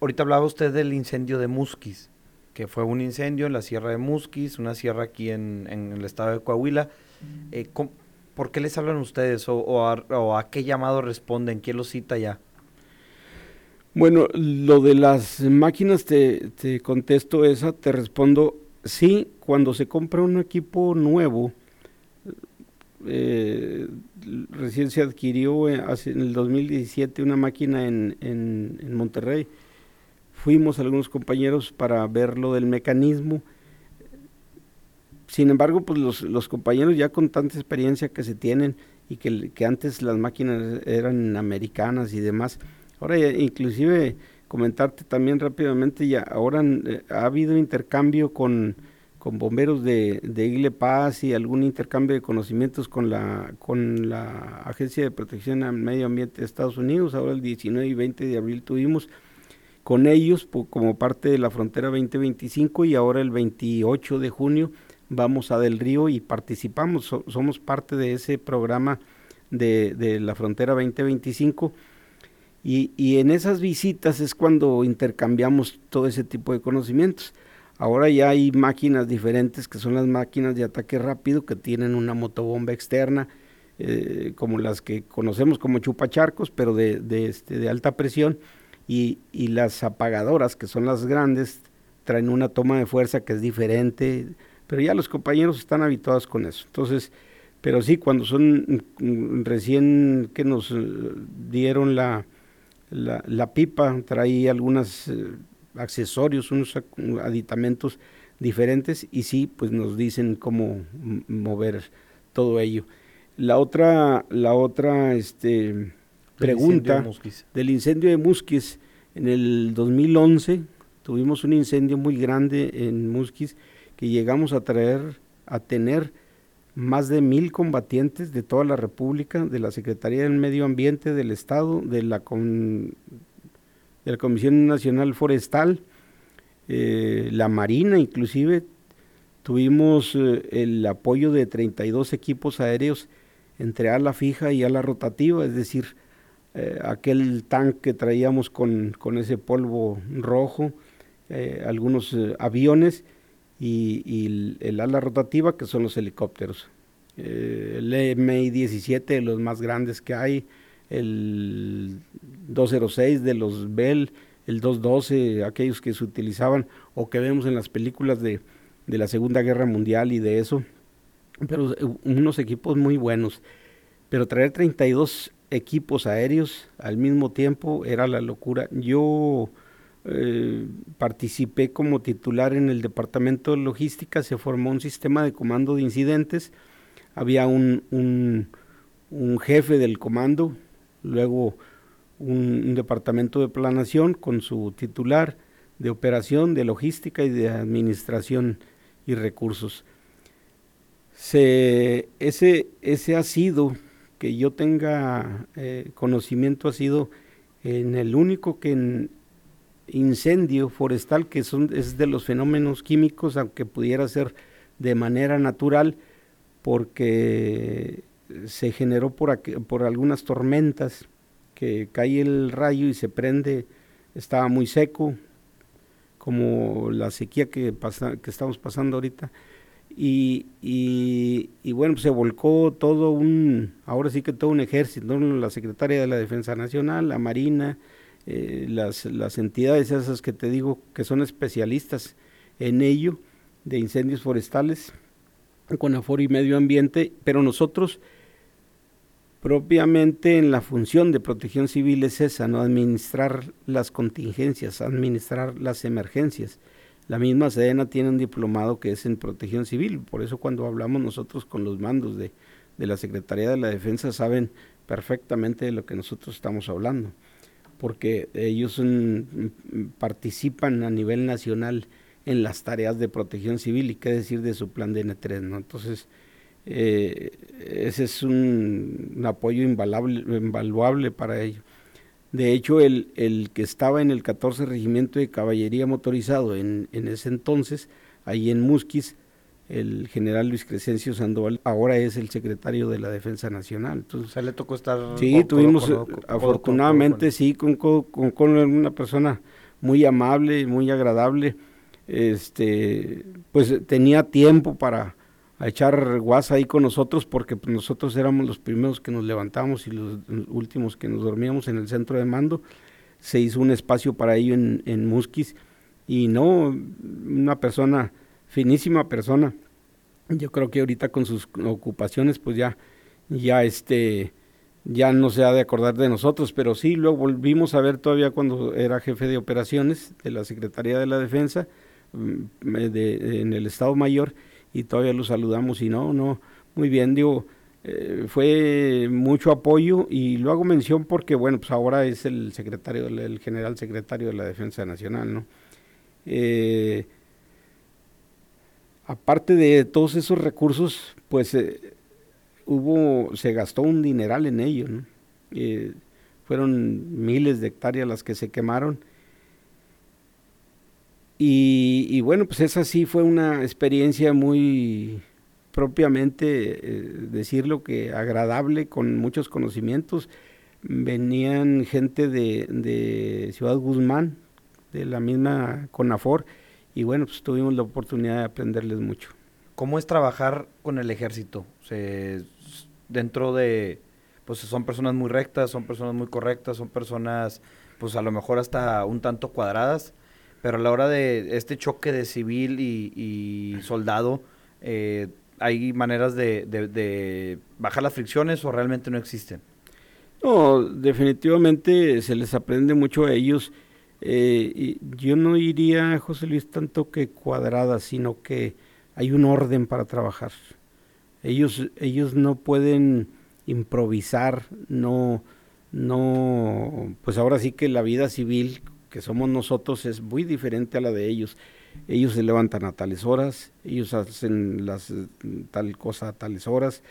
S1: ahorita hablaba usted del incendio de Musquis, que fue un incendio en la sierra de Musquis, una sierra aquí en, el estado de Coahuila. Eh, ¿Por qué les hablan ustedes o, a, qué llamado responden? ¿Quién los cita ya?
S2: Bueno, lo de las máquinas te, te contesto esa, te respondo sí, cuando se compra un equipo nuevo, eh, recién se adquirió eh, en el 2017 una máquina en, en, Monterrey. Fuimos algunos compañeros para ver lo del mecanismo. Sin embargo, pues los, los compañeros ya con tanta experiencia que se tienen y que, que antes las máquinas eran americanas y demás, ahora inclusive comentarte también rápidamente, ya ahora eh, ha habido intercambio con con bomberos de, de Igle Paz y algún intercambio de conocimientos con la, con la Agencia de Protección al Medio Ambiente de Estados Unidos. Ahora el 19 y 20 de abril tuvimos con ellos como parte de la Frontera 2025 y ahora el 28 de junio vamos a Del Río y participamos, somos parte de ese programa de, de la Frontera 2025. Y, y en esas visitas es cuando intercambiamos todo ese tipo de conocimientos. Ahora ya hay máquinas diferentes que son las máquinas de ataque rápido que tienen una motobomba externa, eh, como las que conocemos como chupacharcos, pero de, de, este, alta presión, y, las apagadoras, que son las grandes, traen una toma de fuerza que es diferente, pero ya los compañeros están habituados con eso. Entonces, pero sí, cuando son mm, recién que nos eh, dieron la, la, la pipa, traía algunas... Eh, accesorios, unos aditamentos diferentes y sí, pues nos dicen cómo mover todo ello. La otra, la otra este, pregunta del incendio de Musquis, en el 2011 tuvimos un incendio muy grande en Musquis que llegamos a traer, a tener más de mil combatientes de toda la República, de la Secretaría del Medio Ambiente del Estado, de la Comisión Nacional Forestal, eh, la Marina inclusive, tuvimos eh, el apoyo de 32 equipos aéreos entre ala fija y ala rotativa, es decir, eh, aquel tanque que traíamos con, con, ese polvo rojo, algunos aviones y, el, ala rotativa que son los helicópteros. el MI-17 de los más grandes que hay, el 206 de los Bell, el 212, aquellos que se utilizaban o que vemos en las películas de, de la Segunda Guerra Mundial y de eso, pero unos equipos muy buenos. Pero traer 32 equipos aéreos al mismo tiempo era la locura. Yo eh, participé como titular en el departamento de logística, se formó un sistema de comando de incidentes, había un, un, jefe del comando, luego un, departamento de planación con su titular de operación, de logística y de administración y recursos. Se, ese, ese ha sido que yo tenga eh, conocimiento ha sido en el único que en incendio forestal, que son, es de los fenómenos químicos, aunque pudiera ser de manera natural, porque se generó por, por algunas tormentas, que cae el rayo y se prende, estaba muy seco, como la sequía que, pasa, que estamos pasando ahorita, y, y, bueno, se volcó todo un, ahora sí que todo un ejército, la Secretaría de la Defensa Nacional, la Marina, eh, las, las entidades esas que te digo que son especialistas en ello, de incendios forestales, con aforo y medio ambiente, pero nosotros propiamente en la función de protección civil es esa, no administrar las contingencias, administrar las emergencias. La misma Sedena tiene un diplomado que es en protección civil, por eso cuando hablamos nosotros con los mandos de, la Secretaría de la Defensa saben perfectamente de lo que nosotros estamos hablando, porque ellos participan a nivel nacional en las tareas de protección civil y qué decir de su plan de N3, ¿no? Entonces, eh, ese es un, un apoyo invaluable, invaluable para ellos. De hecho, el, el, que estaba en el 14 Regimiento de Caballería Motorizado en, en ese entonces, ahí en Musquis, el general Luis Crescencio Sandoval, ahora es el secretario de la Defensa Nacional. Entonces,
S1: le tocó estar?
S2: Sí, tuvimos, afortunadamente, sí, con, con, con, una persona muy amable, muy agradable. Este, pues tenía tiempo para echar guasa ahí con nosotros porque pues, nosotros éramos los primeros que nos levantamos y los últimos que nos dormíamos en el centro de mando. Se hizo un espacio para ello en, en Musquis y no, una persona, finísima persona. Yo creo que ahorita con sus ocupaciones pues ya, ya este, ya no se ha de acordar de nosotros, pero sí, lo volvimos a ver todavía cuando era jefe de operaciones de la Secretaría de la Defensa mm, en el Estado Mayor y todavía lo saludamos y no, no, muy bien, digo, eh, fue mucho apoyo y lo hago mención porque, bueno, pues ahora es el secretario, el general secretario de la Defensa Nacional, ¿no? Eh, aparte de todos esos recursos, pues eh, hubo, se gastó un dineral en ello, ¿no? fueron miles de hectáreas las que se quemaron y, bueno, pues esa sí fue una experiencia muy propiamente, eh, decirlo que agradable, con muchos conocimientos. Venían gente de, de, Ciudad Guzmán, de la misma CONAFOR, y bueno, pues tuvimos la oportunidad de aprenderles mucho.
S1: ¿Cómo es trabajar con el ejército? Se, dentro de, pues son personas muy rectas, son personas muy correctas, son personas, pues a lo mejor hasta un tanto cuadradas pero a la hora de este choque de civil y, soldado, eh, ¿hay maneras de, bajar las fricciones o realmente no existen?
S2: No, definitivamente se les aprende mucho a ellos. Eh, yo no iría, José Luis, tanto que cuadradas, sino que hay un orden para trabajar. Ellos, ellos no pueden improvisar, no, no, pues ahora sí que la vida civil, que somos nosotros es muy diferente a la de ellos. Ellos se levantan a tales horas, ellos hacen las, tal cosa a tales horas.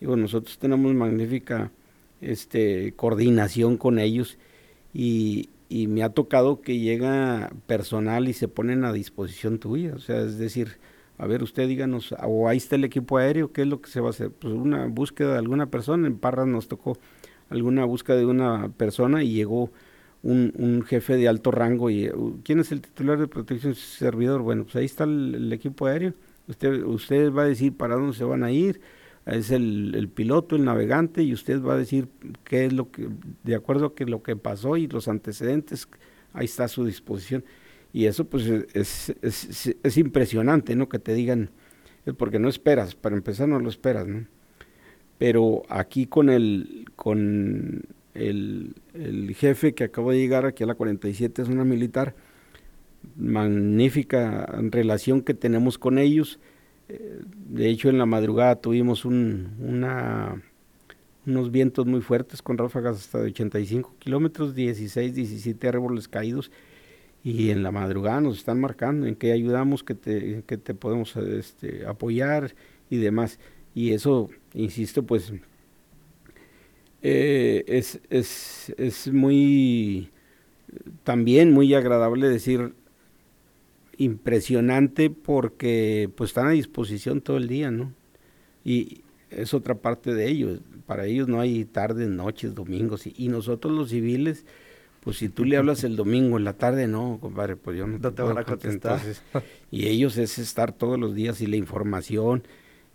S2: Digo, nosotros tenemos magnífica este, coordinación con ellos y, y me ha tocado que llega personal y se ponen a disposición tuya. O sea, es decir, a ver, usted díganos, o ahí está el equipo aéreo, ¿qué es lo que se va a hacer? Pues una búsqueda de alguna persona, en Parras nos tocó alguna búsqueda de una persona y llegó un, jefe de alto rango y uh, ¿quién es el titular de protección servidor? Bueno, pues ahí está el, equipo aéreo. Usted, usted va a decir para dónde se van a ir, es el, piloto, el navegante, y usted va a decir qué es lo que, de acuerdo a lo que pasó y los antecedentes, ahí está a su disposición. Y eso pues es, es, es impresionante, ¿no? Que te digan, porque no esperas, para empezar no lo esperas, ¿no? Pero aquí con el, con el, jefe que acabo de llegar aquí a la 47 es una militar, magnífica relación que tenemos con ellos. De hecho, en la madrugada tuvimos unos vientos muy fuertes con ráfagas hasta de 85 kilómetros, 16, 17 árboles caídos. Y en la madrugada nos están marcando en qué ayudamos, que te, te podemos este, apoyar y demás. Y eso, insisto, pues eh, es, es muy, también muy agradable decir, impresionante porque pues están a disposición todo el día, ¿no? Y es otra parte de ellos. Para ellos no hay tardes, noches, domingos. Y, nosotros los civiles, pues si tú le hablas el domingo en la tarde, no, compadre, pues yo no, te, voy a contestar. <laughs> y ellos es estar todos los días y la información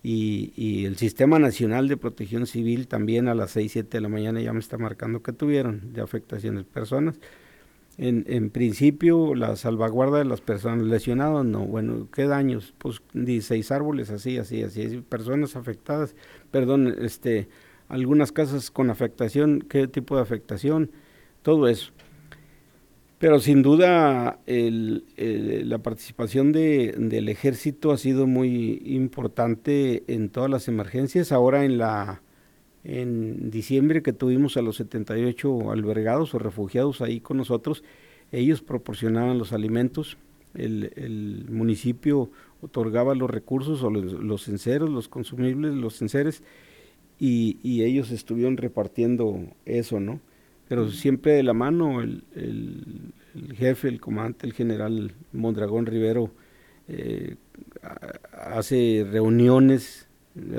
S2: y, el Sistema Nacional de Protección Civil también a las 6, 7 de la mañana ya me está marcando que tuvieron de afectaciones personas. En, en principio, la salvaguarda de las personas lesionadas, no. Bueno, ¿qué daños? Pues 16 árboles, así, así, así. Personas afectadas, perdón, este, algunas casas con afectación, ¿qué tipo de afectación? Todo eso. Pero sin duda la participación de, del ejército ha sido muy importante en todas las emergencias. Ahora en la en diciembre que tuvimos a los 78 albergados o refugiados ahí con nosotros, ellos proporcionaban los alimentos, el, municipio otorgaba los recursos o los, los los consumibles, los enseres, y, y ellos estuvieron repartiendo eso, ¿no? pero siempre de la mano el, jefe, el comandante, el general Mondragón Rivero eh, hace reuniones,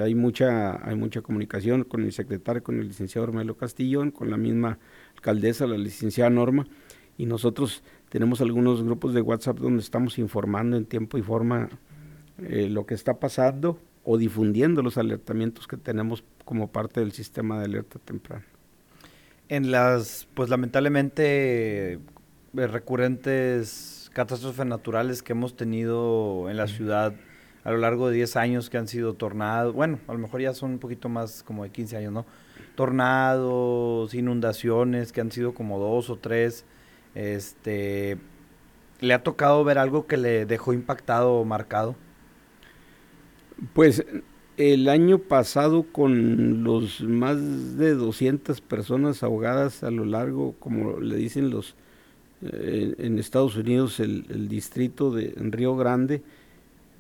S2: hay mucha, hay mucha comunicación con el secretario, con el licenciado Ormelo Castillón, con la misma alcaldesa, la licenciada Norma, y nosotros tenemos algunos grupos de WhatsApp donde estamos informando en tiempo y forma eh, lo que está pasando o difundiendo los alertamientos que tenemos como parte del sistema de alerta temprana.
S1: En las, pues lamentablemente, eh, recurrentes catástrofes naturales que hemos tenido en la ciudad a lo largo de 10 años que han sido tornados, bueno, a lo mejor ya son un poquito más como de 15 años, ¿no? Tornados, inundaciones que han sido como dos o tres, este, ¿le ha tocado ver algo que le dejó impactado o marcado?
S2: Pues el año pasado con los más de 200 personas ahogadas a lo largo, como le dicen los eh, en Estados Unidos, el, distrito de Río Grande,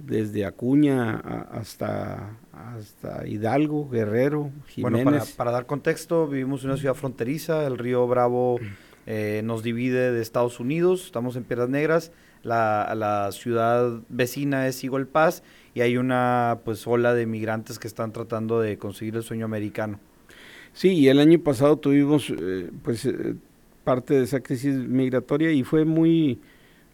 S2: desde Acuña hasta, hasta Hidalgo, Guerrero,
S1: Jiménez. Bueno, para, dar contexto, vivimos en una ciudad fronteriza, el río Bravo eh, nos divide de Estados Unidos, estamos en Piedras Negras, la, la ciudad vecina es Eagle Pass y hay una pues ola de migrantes que están tratando de conseguir el sueño americano.
S2: Sí, y el año pasado tuvimos eh, pues eh, parte de esa crisis migratoria y fue muy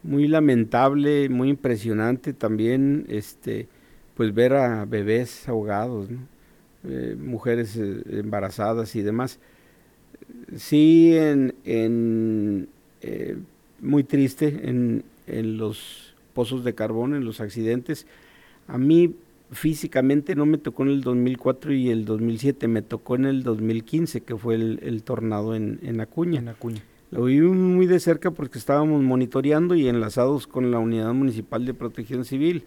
S2: muy lamentable, muy impresionante también este pues ver a bebés ahogados, eh, mujeres embarazadas y demás. Sí, en, en muy triste en, en los pozos de carbón, en los accidentes, a mí físicamente no me tocó en el 2004 y el 2007, me tocó en el 2015, que fue el, tornado en, en, Acuña.
S1: En Acuña.
S2: Lo vi muy de cerca porque estábamos monitoreando y enlazados con la Unidad Municipal de Protección Civil.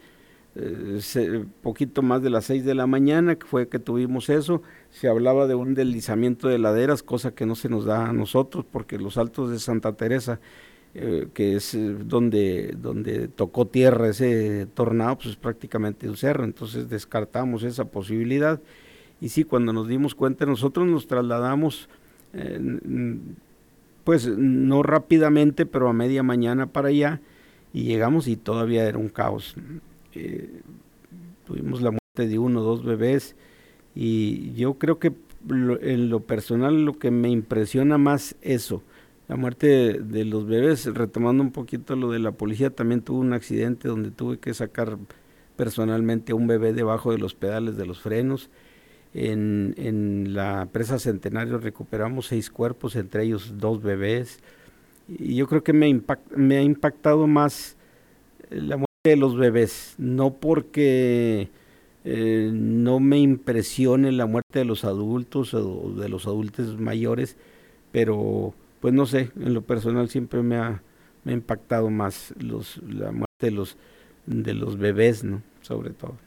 S2: Eh, poquito más de las 6 de la mañana, que fue que tuvimos eso, se hablaba de un deslizamiento de laderas, cosa que no se nos da a nosotros porque los altos de Santa Teresa eh, que es eh, donde, donde tocó tierra ese tornado, pues es prácticamente un cerro, entonces descartamos esa posibilidad. Y sí, cuando nos dimos cuenta, nosotros nos trasladamos, pues no rápidamente, pero a media mañana para allá, y llegamos y todavía era un caos. Eh, tuvimos la muerte de uno o dos bebés, y yo creo que en lo personal lo que me impresiona más eso, la muerte de, los bebés, retomando un poquito lo de la policía, también tuve un accidente donde tuve que sacar personalmente a un bebé debajo de los pedales de los frenos. En, la presa Centenario recuperamos seis cuerpos, entre ellos dos bebés. Y yo creo que me, me ha impactado más la muerte de los bebés, no porque eh, no me impresione la muerte de los adultos o de los adultos mayores, pero pues no sé, en lo personal siempre me ha, impactado más la muerte de los, de los bebés, ¿no? Sobre todo.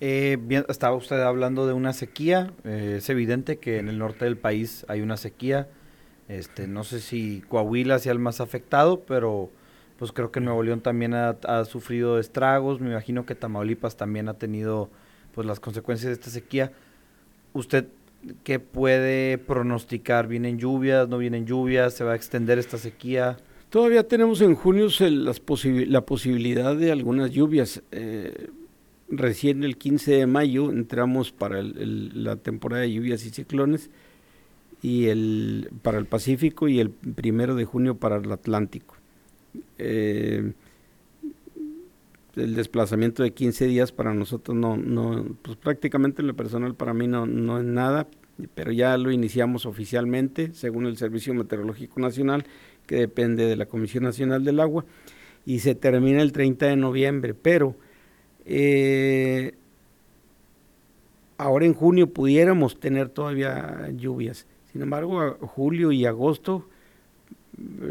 S1: Eh, estaba usted hablando de una sequía, eh, es evidente que en el norte del país hay una sequía, este, no sé si Coahuila sea el más afectado, pero pues creo que Nuevo León también ha, sufrido estragos, me imagino que Tamaulipas también ha tenido pues las consecuencias de esta sequía. ¿Usted qué puede pronosticar? ¿Vienen lluvias, no vienen lluvias? ¿Se va a extender esta sequía?
S2: Todavía tenemos en junio las la posibilidad de algunas lluvias. Eh, recién el 15 de mayo entramos para la temporada de lluvias y ciclones y el para el Pacífico y el primero de junio para el Atlántico. Eh, el desplazamiento de 15 días para nosotros no, no, pues prácticamente en lo personal para mí no, no es nada, pero ya lo iniciamos oficialmente según el Servicio Meteorológico Nacional, que depende de la Comisión Nacional del Agua, y se termina el 30 de noviembre, pero eh, ahora en junio pudiéramos tener todavía lluvias, sin embargo, julio y agosto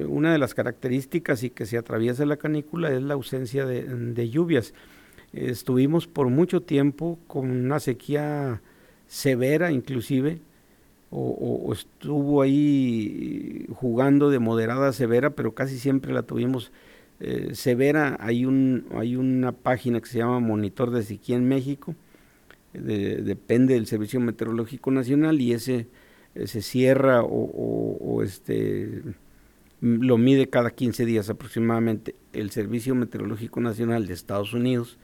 S2: una de las características y que se atraviesa la canícula es la ausencia de, lluvias. Estuvimos por mucho tiempo con una sequía severa inclusive, o, estuvo ahí jugando de moderada a severa, pero casi siempre la tuvimos eh, severa. Hay, un, hay una página que se llama Monitor de Sequía en México, depende del Servicio Meteorológico Nacional y ese se cierra o, este lo mide cada 15 días aproximadamente. El Servicio Meteorológico Nacional de Estados Unidos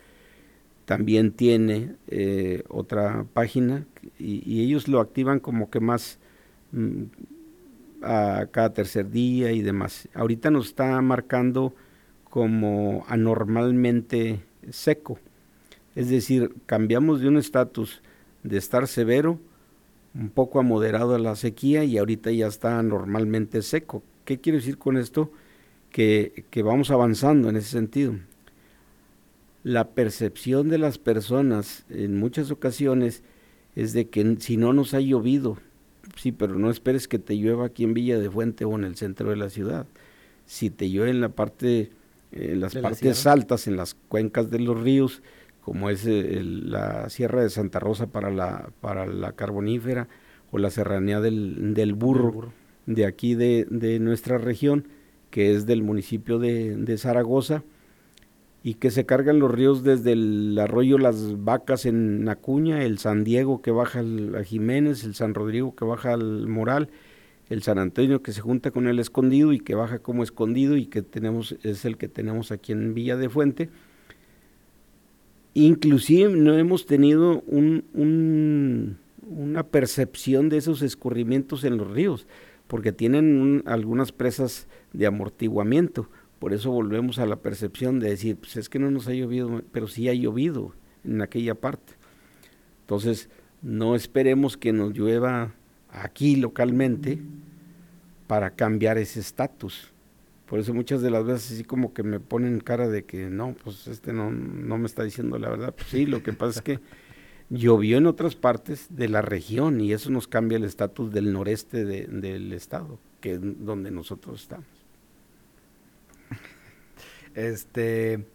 S2: también tiene eh, otra página y, ellos lo activan como que más mm, a cada tercer día y demás. Ahorita nos está marcando como anormalmente seco. Es decir, cambiamos de un estatus de estar severo un poco a moderado a la sequía y ahorita ya está normalmente seco, ¿Qué quiero decir con esto? Que, vamos avanzando en ese sentido. La percepción de las personas en muchas ocasiones es de que si no nos ha llovido, sí, pero no esperes que te llueva aquí en Villa de Fuente o en el centro de la ciudad. Si te llueve en la parte, en las partes altas, en las cuencas de los ríos, como es la Sierra de Santa Rosa para la, para la carbonífera o la serranía del, burro de aquí de, de nuestra región, que es del municipio de, de, Zaragoza, y que se cargan los ríos desde el arroyo Las Vacas en Acuña, el San Diego que baja a Jiménez, el San Rodrigo que baja al Moral, el San Antonio que se junta con el Escondido y que baja como Escondido y que tenemos es el que tenemos aquí en Villa de Fuente. Inclusive no hemos tenido un, un, una percepción de esos escurrimientos en los ríos porque tienen algunas presas de amortiguamiento. Por eso volvemos a la percepción de decir, pues es que no nos ha llovido, pero sí ha llovido en aquella parte. Entonces, no esperemos que nos llueva aquí localmente para cambiar ese estatus. Por eso muchas de las veces así como que me ponen cara de que no, pues este no, no me está diciendo la verdad. Pues sí, lo que pasa es que llovió en otras partes de la región y eso nos cambia el estatus del noreste del estado, que es donde nosotros estamos.
S1: Este,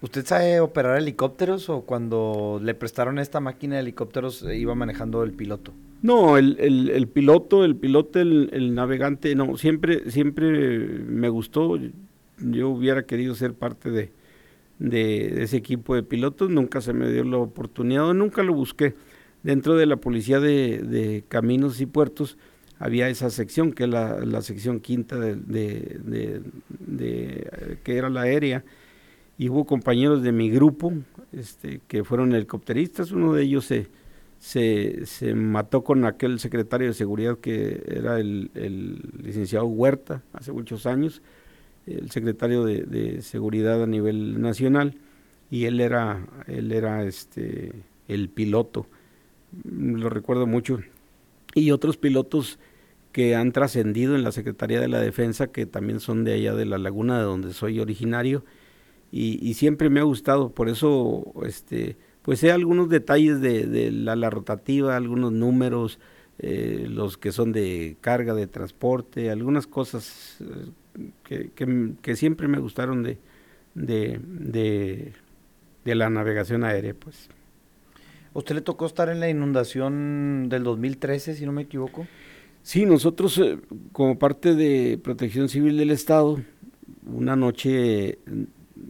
S1: ¿usted sabe operar helicópteros o cuando le prestaron esta máquina de helicópteros eh, iba manejando el piloto?
S2: No, el, el, piloto, el piloto, el, navegante, no, siempre, siempre me gustó. Yo hubiera querido ser parte de, de, ese equipo de pilotos, nunca se me dio la oportunidad, nunca lo busqué. Dentro de la policía de, caminos y puertos había esa sección, que es la, sección quinta de, que era la aérea, y hubo compañeros de mi grupo este, que fueron helicópteristas, uno de ellos se, se, se, mató con aquel secretario de seguridad que era el, licenciado Huerta hace muchos años, el secretario de, seguridad a nivel nacional, y él era, él era este, el piloto, lo recuerdo mucho, y otros pilotos que han trascendido en la Secretaría de la Defensa, que también son de allá de la laguna de donde soy originario, y, y siempre me ha gustado, por eso este, pues sé algunos detalles de, la, rotativa, algunos números, eh, los que son de carga, de transporte, algunas cosas eh, que, siempre me gustaron de, de, la navegación aérea, pues.
S1: ¿Usted le tocó estar en la inundación del 2013, si no me equivoco?
S2: Sí, nosotros eh, como parte de Protección Civil del Estado, una noche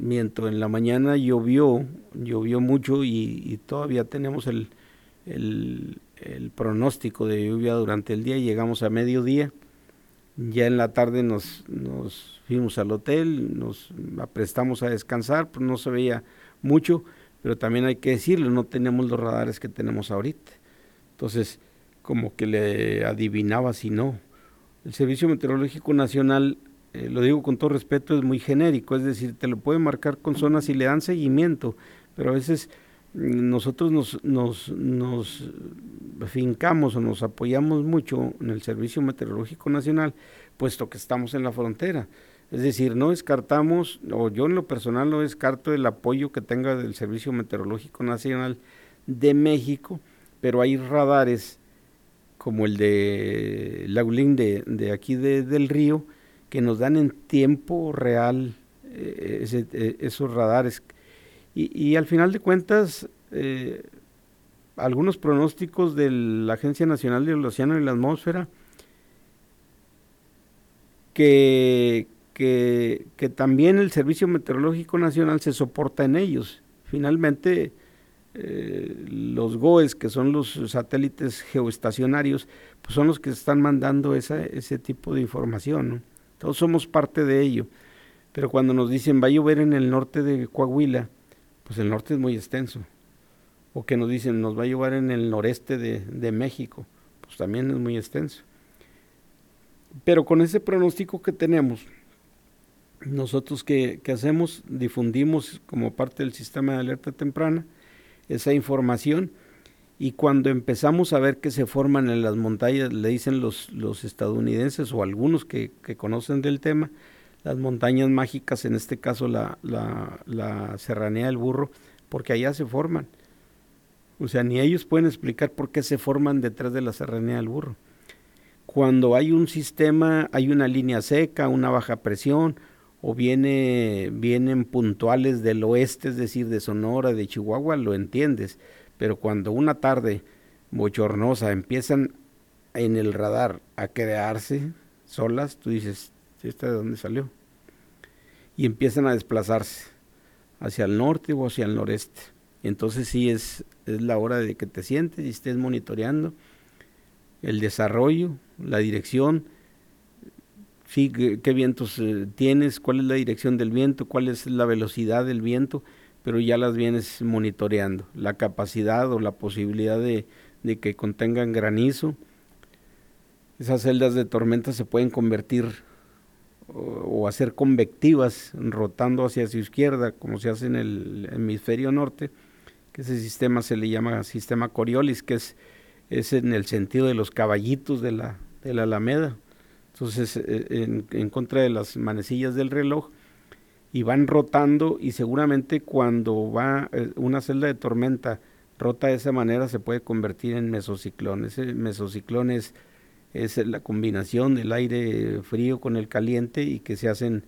S2: mientras en la mañana llovió, llovió mucho y, todavía tenemos el, pronóstico de lluvia durante el día, llegamos a mediodía, ya en la tarde nos, fuimos al hotel, nos aprestamos a descansar, pues no se veía mucho, pero también hay que decirlo, no tenemos los radares que tenemos ahorita. Entonces, como que le adivinaba si no. El Servicio Meteorológico Nacional eh, lo digo con todo respeto, es muy genérico, es decir, te lo puede marcar con zonas y le dan seguimiento, pero a veces mm, nosotros nos, nos, nos fincamos o nos apoyamos mucho en el Servicio Meteorológico Nacional, puesto que estamos en la frontera. Es decir, no descartamos, o yo en lo personal no descarto el apoyo que tenga del Servicio Meteorológico Nacional de México, pero hay radares como el de Laulín de, de aquí del río, que nos dan en tiempo real eh, eh, esos radares. Y, al final de cuentas, eh, algunos pronósticos de la Agencia Nacional del Océano y la Atmósfera, que, que, también el Servicio Meteorológico Nacional se soporta en ellos. Finalmente, los GOES, que son los satélites geoestacionarios, pues son los que están mandando esa, ese tipo de información. ¿no? Todos somos parte de ello. Pero cuando nos dicen va a llover en el norte de Coahuila, pues el norte es muy extenso. O que nos dicen nos va a llover en el noreste de, México, pues también es muy extenso. Pero con ese pronóstico que tenemos, nosotros que, que, hacemos, difundimos como parte del sistema de alerta temprana esa información y cuando empezamos a ver que se forman en las montañas, le dicen los, los estadounidenses o algunos que, conocen del tema, las montañas mágicas, en este caso la, la, serranía del burro, porque allá se forman. O sea, ni ellos pueden explicar por qué se forman detrás de la serranía del burro. Cuando hay un sistema, hay una línea seca, una baja presión, o viene, vienen puntuales del oeste, es decir, de Sonora, de Chihuahua, lo entiendes pero cuando una tarde bochornosa empiezan en el radar a crearse solas, tú dices, ¿esta de dónde salió? Y empiezan a desplazarse hacia el norte o hacia el noreste. entonces sí es, es la hora de que te sientes y estés monitoreando el desarrollo, la dirección, sí, qué, vientos eh, tienes, cuál es la dirección del viento, cuál es la velocidad del viento pero ya las vienes monitoreando. La capacidad o la posibilidad de, que contengan granizo. Esas celdas de tormenta se pueden convertir o, hacer convectivas rotando hacia su izquierda, como se hace en el hemisferio norte, que ese sistema se le llama sistema Coriolis, que es, es en el sentido de los caballitos de la, de la Alameda. Entonces, eh, en, en contra de las manecillas del reloj, y van rotando y seguramente cuando va eh, una celda de tormenta rota de esa manera se puede convertir en mesociclón. Ese mesociclón es, la combinación del aire frío con el caliente y que se hacen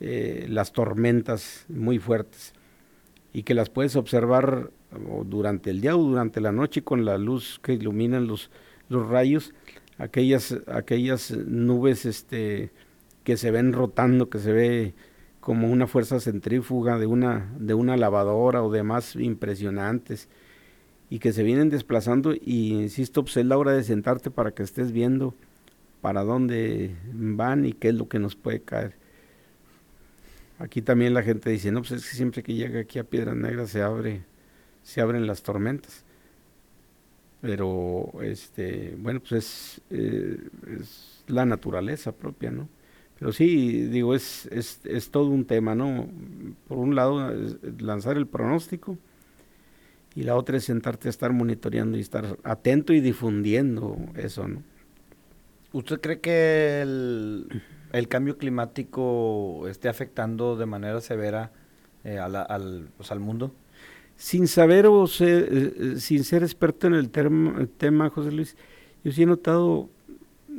S2: eh, las tormentas muy fuertes y que las puedes observar durante el día o durante la noche con la luz que iluminan los, los rayos, aquellas, aquellas nubes este, que se ven rotando, que se ve como una fuerza centrífuga de una, de una lavadora o demás impresionantes y que se vienen desplazando y insisto, pues es la hora de sentarte para que estés viendo para dónde van y qué es lo que nos puede caer. Aquí también la gente dice, no, pues es que siempre que llega aquí a Piedra Negra se abre, se abren las tormentas. Pero, este, bueno, pues es, eh, es la naturaleza propia, ¿no? Pero sí, digo, es, es, es todo un tema, ¿no? Por un lado, lanzar el pronóstico y la otra es sentarte a estar monitoreando y estar atento y difundiendo eso, ¿no?
S1: ¿Usted cree que el, cambio climático esté afectando de manera severa eh, al, pues, al mundo?
S2: Sin saber o ser, eh, sin ser experto en el, tema, José Luis, yo sí he notado,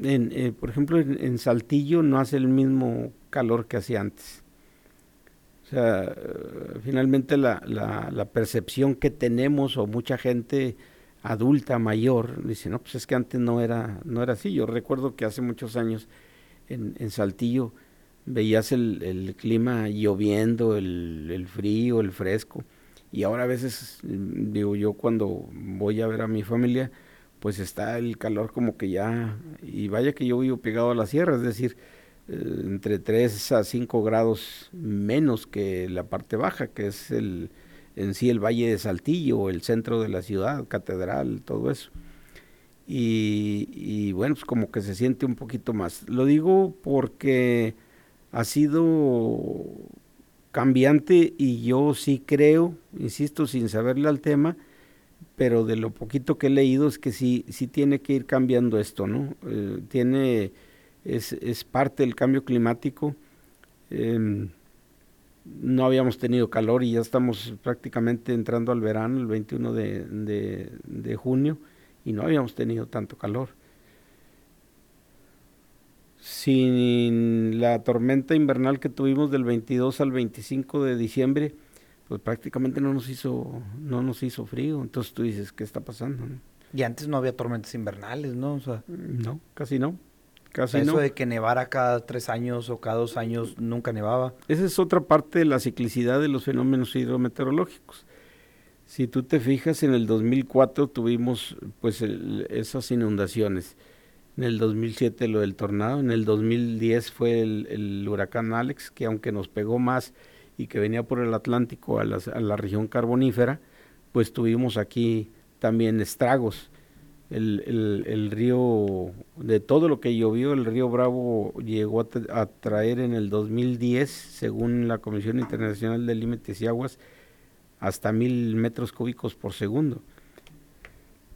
S2: en, eh, por ejemplo, en, Saltillo no hace el mismo calor que hacía antes. O sea, finalmente la, percepción que tenemos o mucha gente adulta, mayor, dice, no, pues es que antes no era, no era así. Yo recuerdo que hace muchos años en, Saltillo veías el, clima lloviendo, el, el, frío, el fresco. Y ahora a veces, digo yo, cuando voy a ver a mi familia, pues está el calor como que ya, y vaya que yo vivo pegado a la sierra, es decir, eh, entre 3 a 5 grados menos que la parte baja, que es el, en sí el Valle de Saltillo, el centro de la ciudad, catedral, todo eso. Y, bueno, pues como que se siente un poquito más. Lo digo porque ha sido cambiante y yo sí creo, insisto, sin saberle al tema, pero de lo poquito que he leído es que sí, sí tiene que ir cambiando esto, ¿no? Eh, tiene, es, es, parte del cambio climático. Em, no habíamos tenido calor y ya estamos prácticamente entrando al verano, el 21 de, junio, y no habíamos tenido tanto calor. Sin la tormenta invernal que tuvimos del 22 al 25 de diciembre, pues prácticamente no nos hizo, no nos hizo frío. Entonces tú dices, ¿qué está pasando?
S1: Y antes no había tormentas invernales, ¿no?
S2: no, casi no.
S1: Eso de que nevara cada tres años o cada dos años nunca nevaba.
S2: Esa es otra parte de la ciclicidad de los fenómenos hidrometeorológicos. Si tú te fijas, en el 2004 tuvimos pues esas inundaciones. En el 2007 lo del tornado. En el 2010 fue el, huracán Alex, que aunque nos pegó más y que venía por el Atlántico a la región carbonífera, pues tuvimos aquí también estragos el, el, río, de todo lo que llovió, el río Bravo llegó a, traer en el 2010, según la Comisión Internacional de Límites y Aguas, hasta mil metros cúbicos por segundo.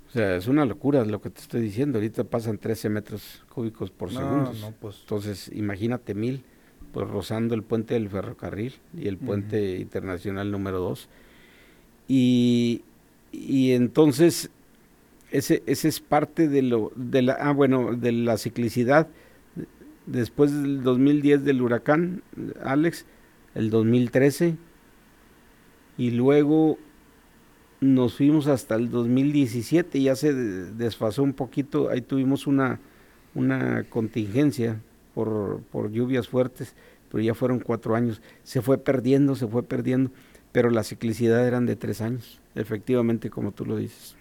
S2: O sea, es una locura lo que te estoy diciendo. Ahorita pasan 13 metros cúbicos por segundo. pues. Entonces, imagínate mil, pues rozando el puente del ferrocarril y el puente internacional número 2. Y, y entonces ese, ese es parte de lo, de la, ah, bueno, de la ciclicidad. Después del 2010 del huracán, Alex, el 2013, y luego nos fuimos hasta el 2017, ya se desfasó un poquito, ahí tuvimos una, una contingencia por, por lluvias fuertes, pero ya fueron cuatro años, se fue perdiendo, se fue perdiendo, pero la ciclicidad eran de tres años, efectivamente, como tú lo dices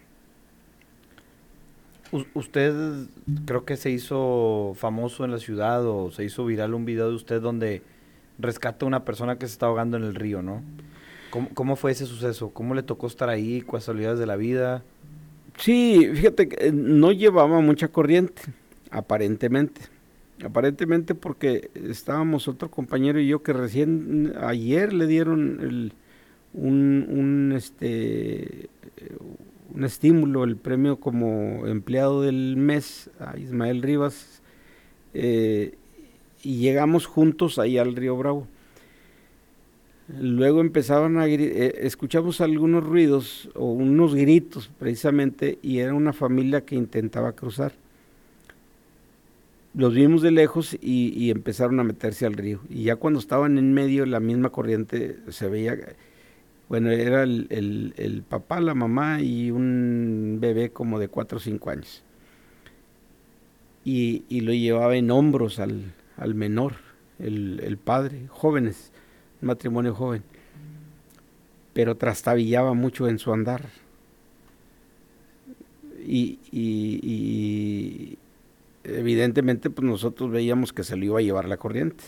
S1: usted creo que se hizo famoso en la ciudad o se hizo viral un video de usted donde rescata a una persona que se está ahogando en el río, ¿no? ¿Cómo, fue ese suceso? ¿Cómo le tocó estar ahí? ¿Casualidades de la vida?
S2: Sí, fíjate que eh, no llevaba mucha corriente, aparentemente. Aparentemente porque estábamos otro compañero y yo que recién ayer le dieron un, un, este, un estímulo, el premio como empleado del mes a Ismael Rivas, eh, y llegamos juntos ahí al Río Bravo. Luego empezaban a eh, escuchamos algunos ruidos o unos gritos precisamente y era una familia que intentaba cruzar. Los vimos de lejos y, y empezaron a meterse al río. Y ya cuando estaban en medio, la misma corriente se veía bueno, era el, papá, la mamá y un bebé como de 4 o 5 años. Y, lo llevaba en hombros al, menor, el, padre, jóvenes, matrimonio joven. Pero trastabillaba mucho en su andar. Y, y, evidentemente pues nosotros veíamos que se lo iba a llevar la corriente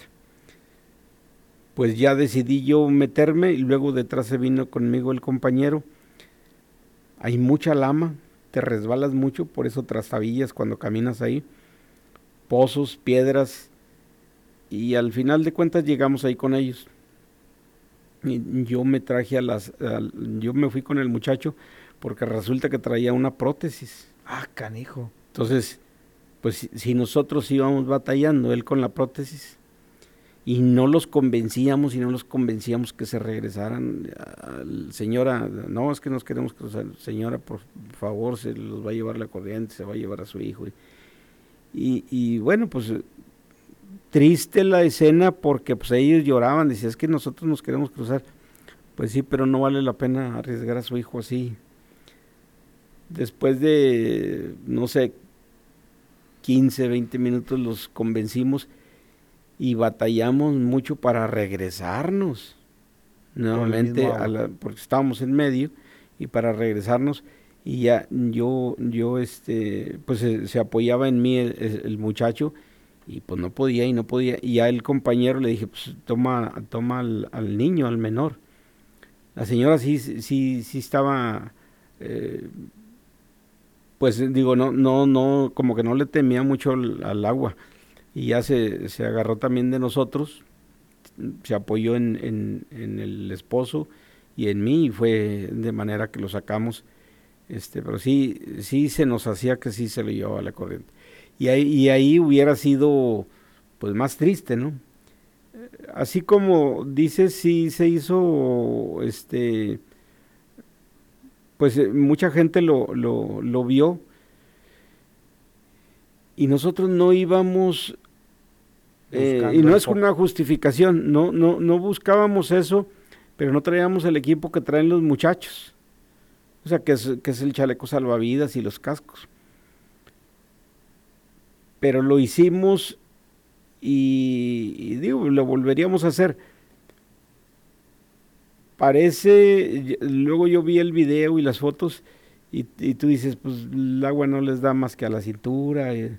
S2: pues ya decidí yo meterme y luego detrás se vino conmigo el compañero. Hay mucha lama, te resbalas mucho, por eso trastabillas cuando caminas ahí, pozos, piedras, y al final de cuentas llegamos ahí con ellos. Y yo me traje a las, yo me fui con el muchacho porque resulta que traía una prótesis.
S1: Ah, canijo.
S2: Entonces, pues si nosotros íbamos batallando, él con la prótesis, y no los convencíamos y no los convencíamos que se regresaran. Señora, no, es que nos queremos cruzar. Señora, por favor, se los va a llevar la corriente, se va a llevar a su hijo. Y, y bueno, pues triste la escena porque pues ellos lloraban, decían, es que nosotros nos queremos cruzar. Pues sí, pero no vale la pena arriesgar a su hijo así. Después de, no sé, 15, 20 minutos los convencimos y batallamos mucho para regresarnos nuevamente porque estábamos en medio y para regresarnos y ya yo yo este pues se, apoyaba en mí el, muchacho y pues no podía y no podía y ya el compañero le dije pues toma toma al, niño al menor. La señora sí sí sí estaba eh, pues digo no no no como que no le temía mucho al agua y ya se, se agarró también de nosotros, se apoyó en, en, el esposo y en mí y fue de manera que lo sacamos, este, pero sí, sí se nos hacía que sí se lo llevaba la corriente. Y ahí, y ahí hubiera sido pues más triste, ¿no? Así como dice, sí se hizo, este, pues eh, mucha gente lo, lo, lo vio y nosotros no íbamos eh, y no es una justificación, no, no, no buscábamos eso, pero no traíamos el equipo que traen los muchachos. O sea, que es, que es el chaleco salvavidas y los cascos. Pero lo hicimos y, digo, lo volveríamos a hacer. Parece, luego yo vi el video y las fotos y, tú dices, pues el agua no les da más que a la cintura. Y,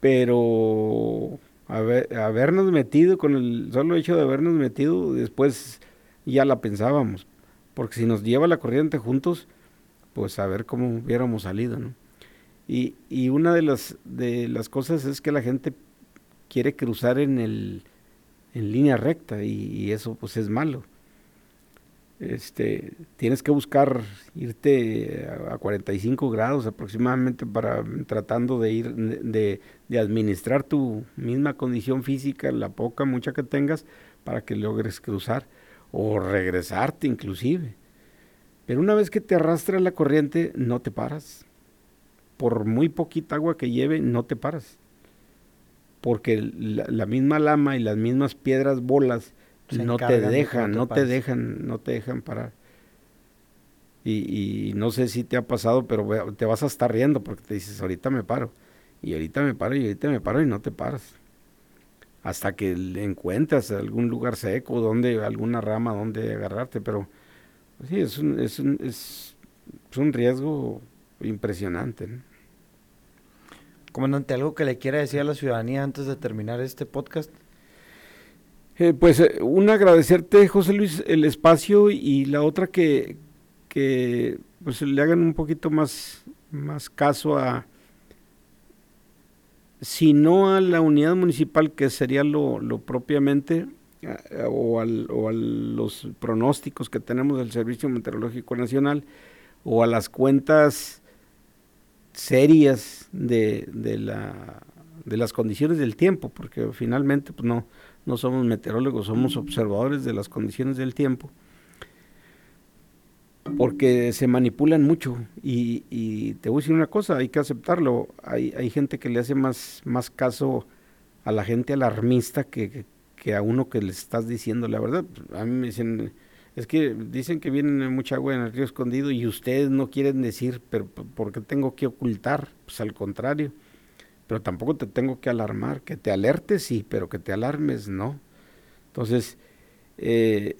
S2: pero habernos metido con el solo hecho de habernos metido, después ya la pensábamos, porque si nos lleva la corriente juntos, pues a ver cómo hubiéramos salido. Y, y una de las, de las cosas es que la gente quiere cruzar en, el, en línea recta y eso pues es malo este, tienes que buscar irte a, 45 grados aproximadamente para tratando de ir de, administrar tu misma condición física, la poca, mucha que tengas, para que logres cruzar o regresarte inclusive. Pero una vez que te arrastra la corriente, no te paras. Por muy poquita agua que lleve, no te paras. Porque la misma lama y las mismas piedras bolas no te dejan, no te, dejan, no te dejan parar. Y, no sé si te ha pasado, pero te vas a estar riendo porque te dices, ahorita me paro, y ahorita me paro, y ahorita me paro, y no te paras. Hasta que encuentras algún lugar seco, donde, alguna rama donde agarrarte, pero pues sí, es un, es un, es, un riesgo impresionante.
S1: Comandante, ¿algo que le quiera decir a la ciudadanía antes de terminar este podcast?
S2: Eh, pues eh, una agradecerte, José Luis, el espacio y la otra que, que pues le hagan un poquito más, más caso a, si no a la unidad municipal, que sería lo, lo propiamente, o, al, o, a los pronósticos que tenemos del Servicio Meteorológico Nacional, o a las cuentas serias de, de, la, de las condiciones del tiempo, porque finalmente pues no, no somos meteorólogos, somos observadores de las condiciones del tiempo, porque se manipulan mucho y, te voy a decir una cosa, hay que aceptarlo, hay, hay gente que le hace más, más caso a la gente alarmista que, que, a uno que le estás diciendo la verdad. A mí me dicen, es que dicen que viene mucha agua en el río escondido y ustedes no quieren decir, pero ¿por qué tengo que ocultar? Pues al contrario pero tampoco te tengo que alarmar, que te alertes sí, pero que te alarmes no. Entonces, eh,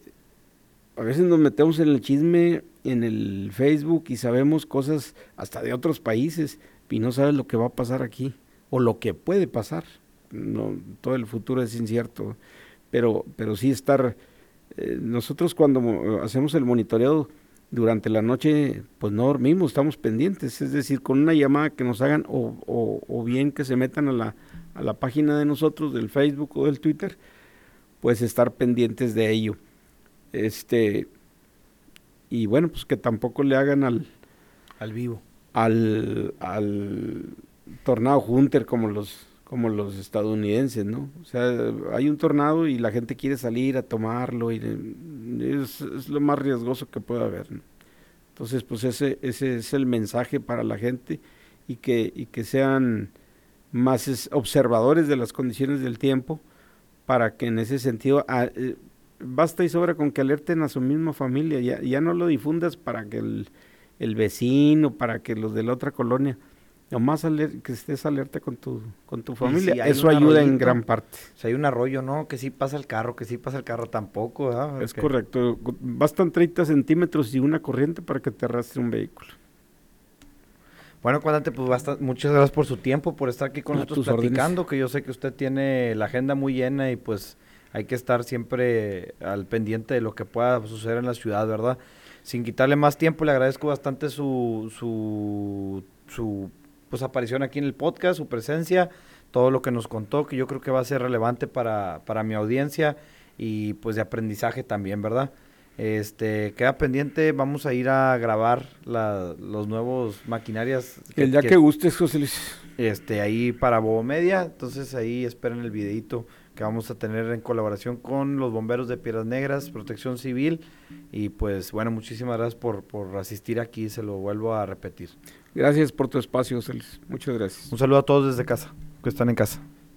S2: a veces nos metemos en el chisme en el Facebook y sabemos cosas hasta de otros países y no sabes lo que va a pasar aquí o lo que puede pasar. Todo el futuro es incierto, pero, pero sí estar, eh, nosotros cuando hacemos el monitoreado durante la noche pues no dormimos, estamos pendientes, es decir, con una llamada que nos hagan o, o, bien que se metan a la, a la página de nosotros, del Facebook o del Twitter, pues estar pendientes de ello. Este, y bueno, pues que tampoco le hagan al...
S1: Al vivo.
S2: Al, al tornado Hunter como los como los estadounidenses, ¿no? O sea, hay un tornado y la gente quiere salir a tomarlo y es, lo más riesgoso que puede haber. ¿no? Entonces, pues ese, ese es el mensaje para la gente y que, y que sean más observadores de las condiciones del tiempo para que en ese sentido ah, eh, basta y sobra con que alerten a su misma familia, ya, ya no lo difundas para que el, el vecino, para que los de la otra colonia, Nomás que estés alerta con tu, con tu familia. Eso ayuda en gran parte.
S1: Sea, hay un arroyo, ¿no? Que sí pasa el carro, que sí pasa el carro tampoco, ¿verdad?
S2: Es correcto. Bastan 30 centímetros y una corriente para que te arrastre un vehículo.
S1: Bueno, cuéntate, pues basta, muchas gracias por su tiempo, por estar aquí con nosotros platicando, que yo sé que usted tiene la agenda muy llena y pues hay que estar siempre al pendiente de lo que pueda suceder en la ciudad, ¿verdad? Sin quitarle más tiempo, le agradezco bastante su, su, su pues aparición aquí en el podcast, su presencia, todo lo que nos contó, que yo creo que va a ser relevante para, para mi audiencia y pues de aprendizaje también, ¿verdad? Este, queda pendiente, vamos a ir a grabar la, los nuevos maquinarias.
S2: el día que, gustes, José Luis.
S1: Este, ahí para Bobo Media, entonces ahí esperen el videito que vamos a tener en colaboración con los bomberos de Piedras Negras, Protección Civil, y pues bueno, muchísimas gracias por, por asistir aquí, se lo vuelvo a repetir.
S2: Gracias por tu espacio, José Muchas gracias.
S1: Un saludo a todos desde casa, que están en casa.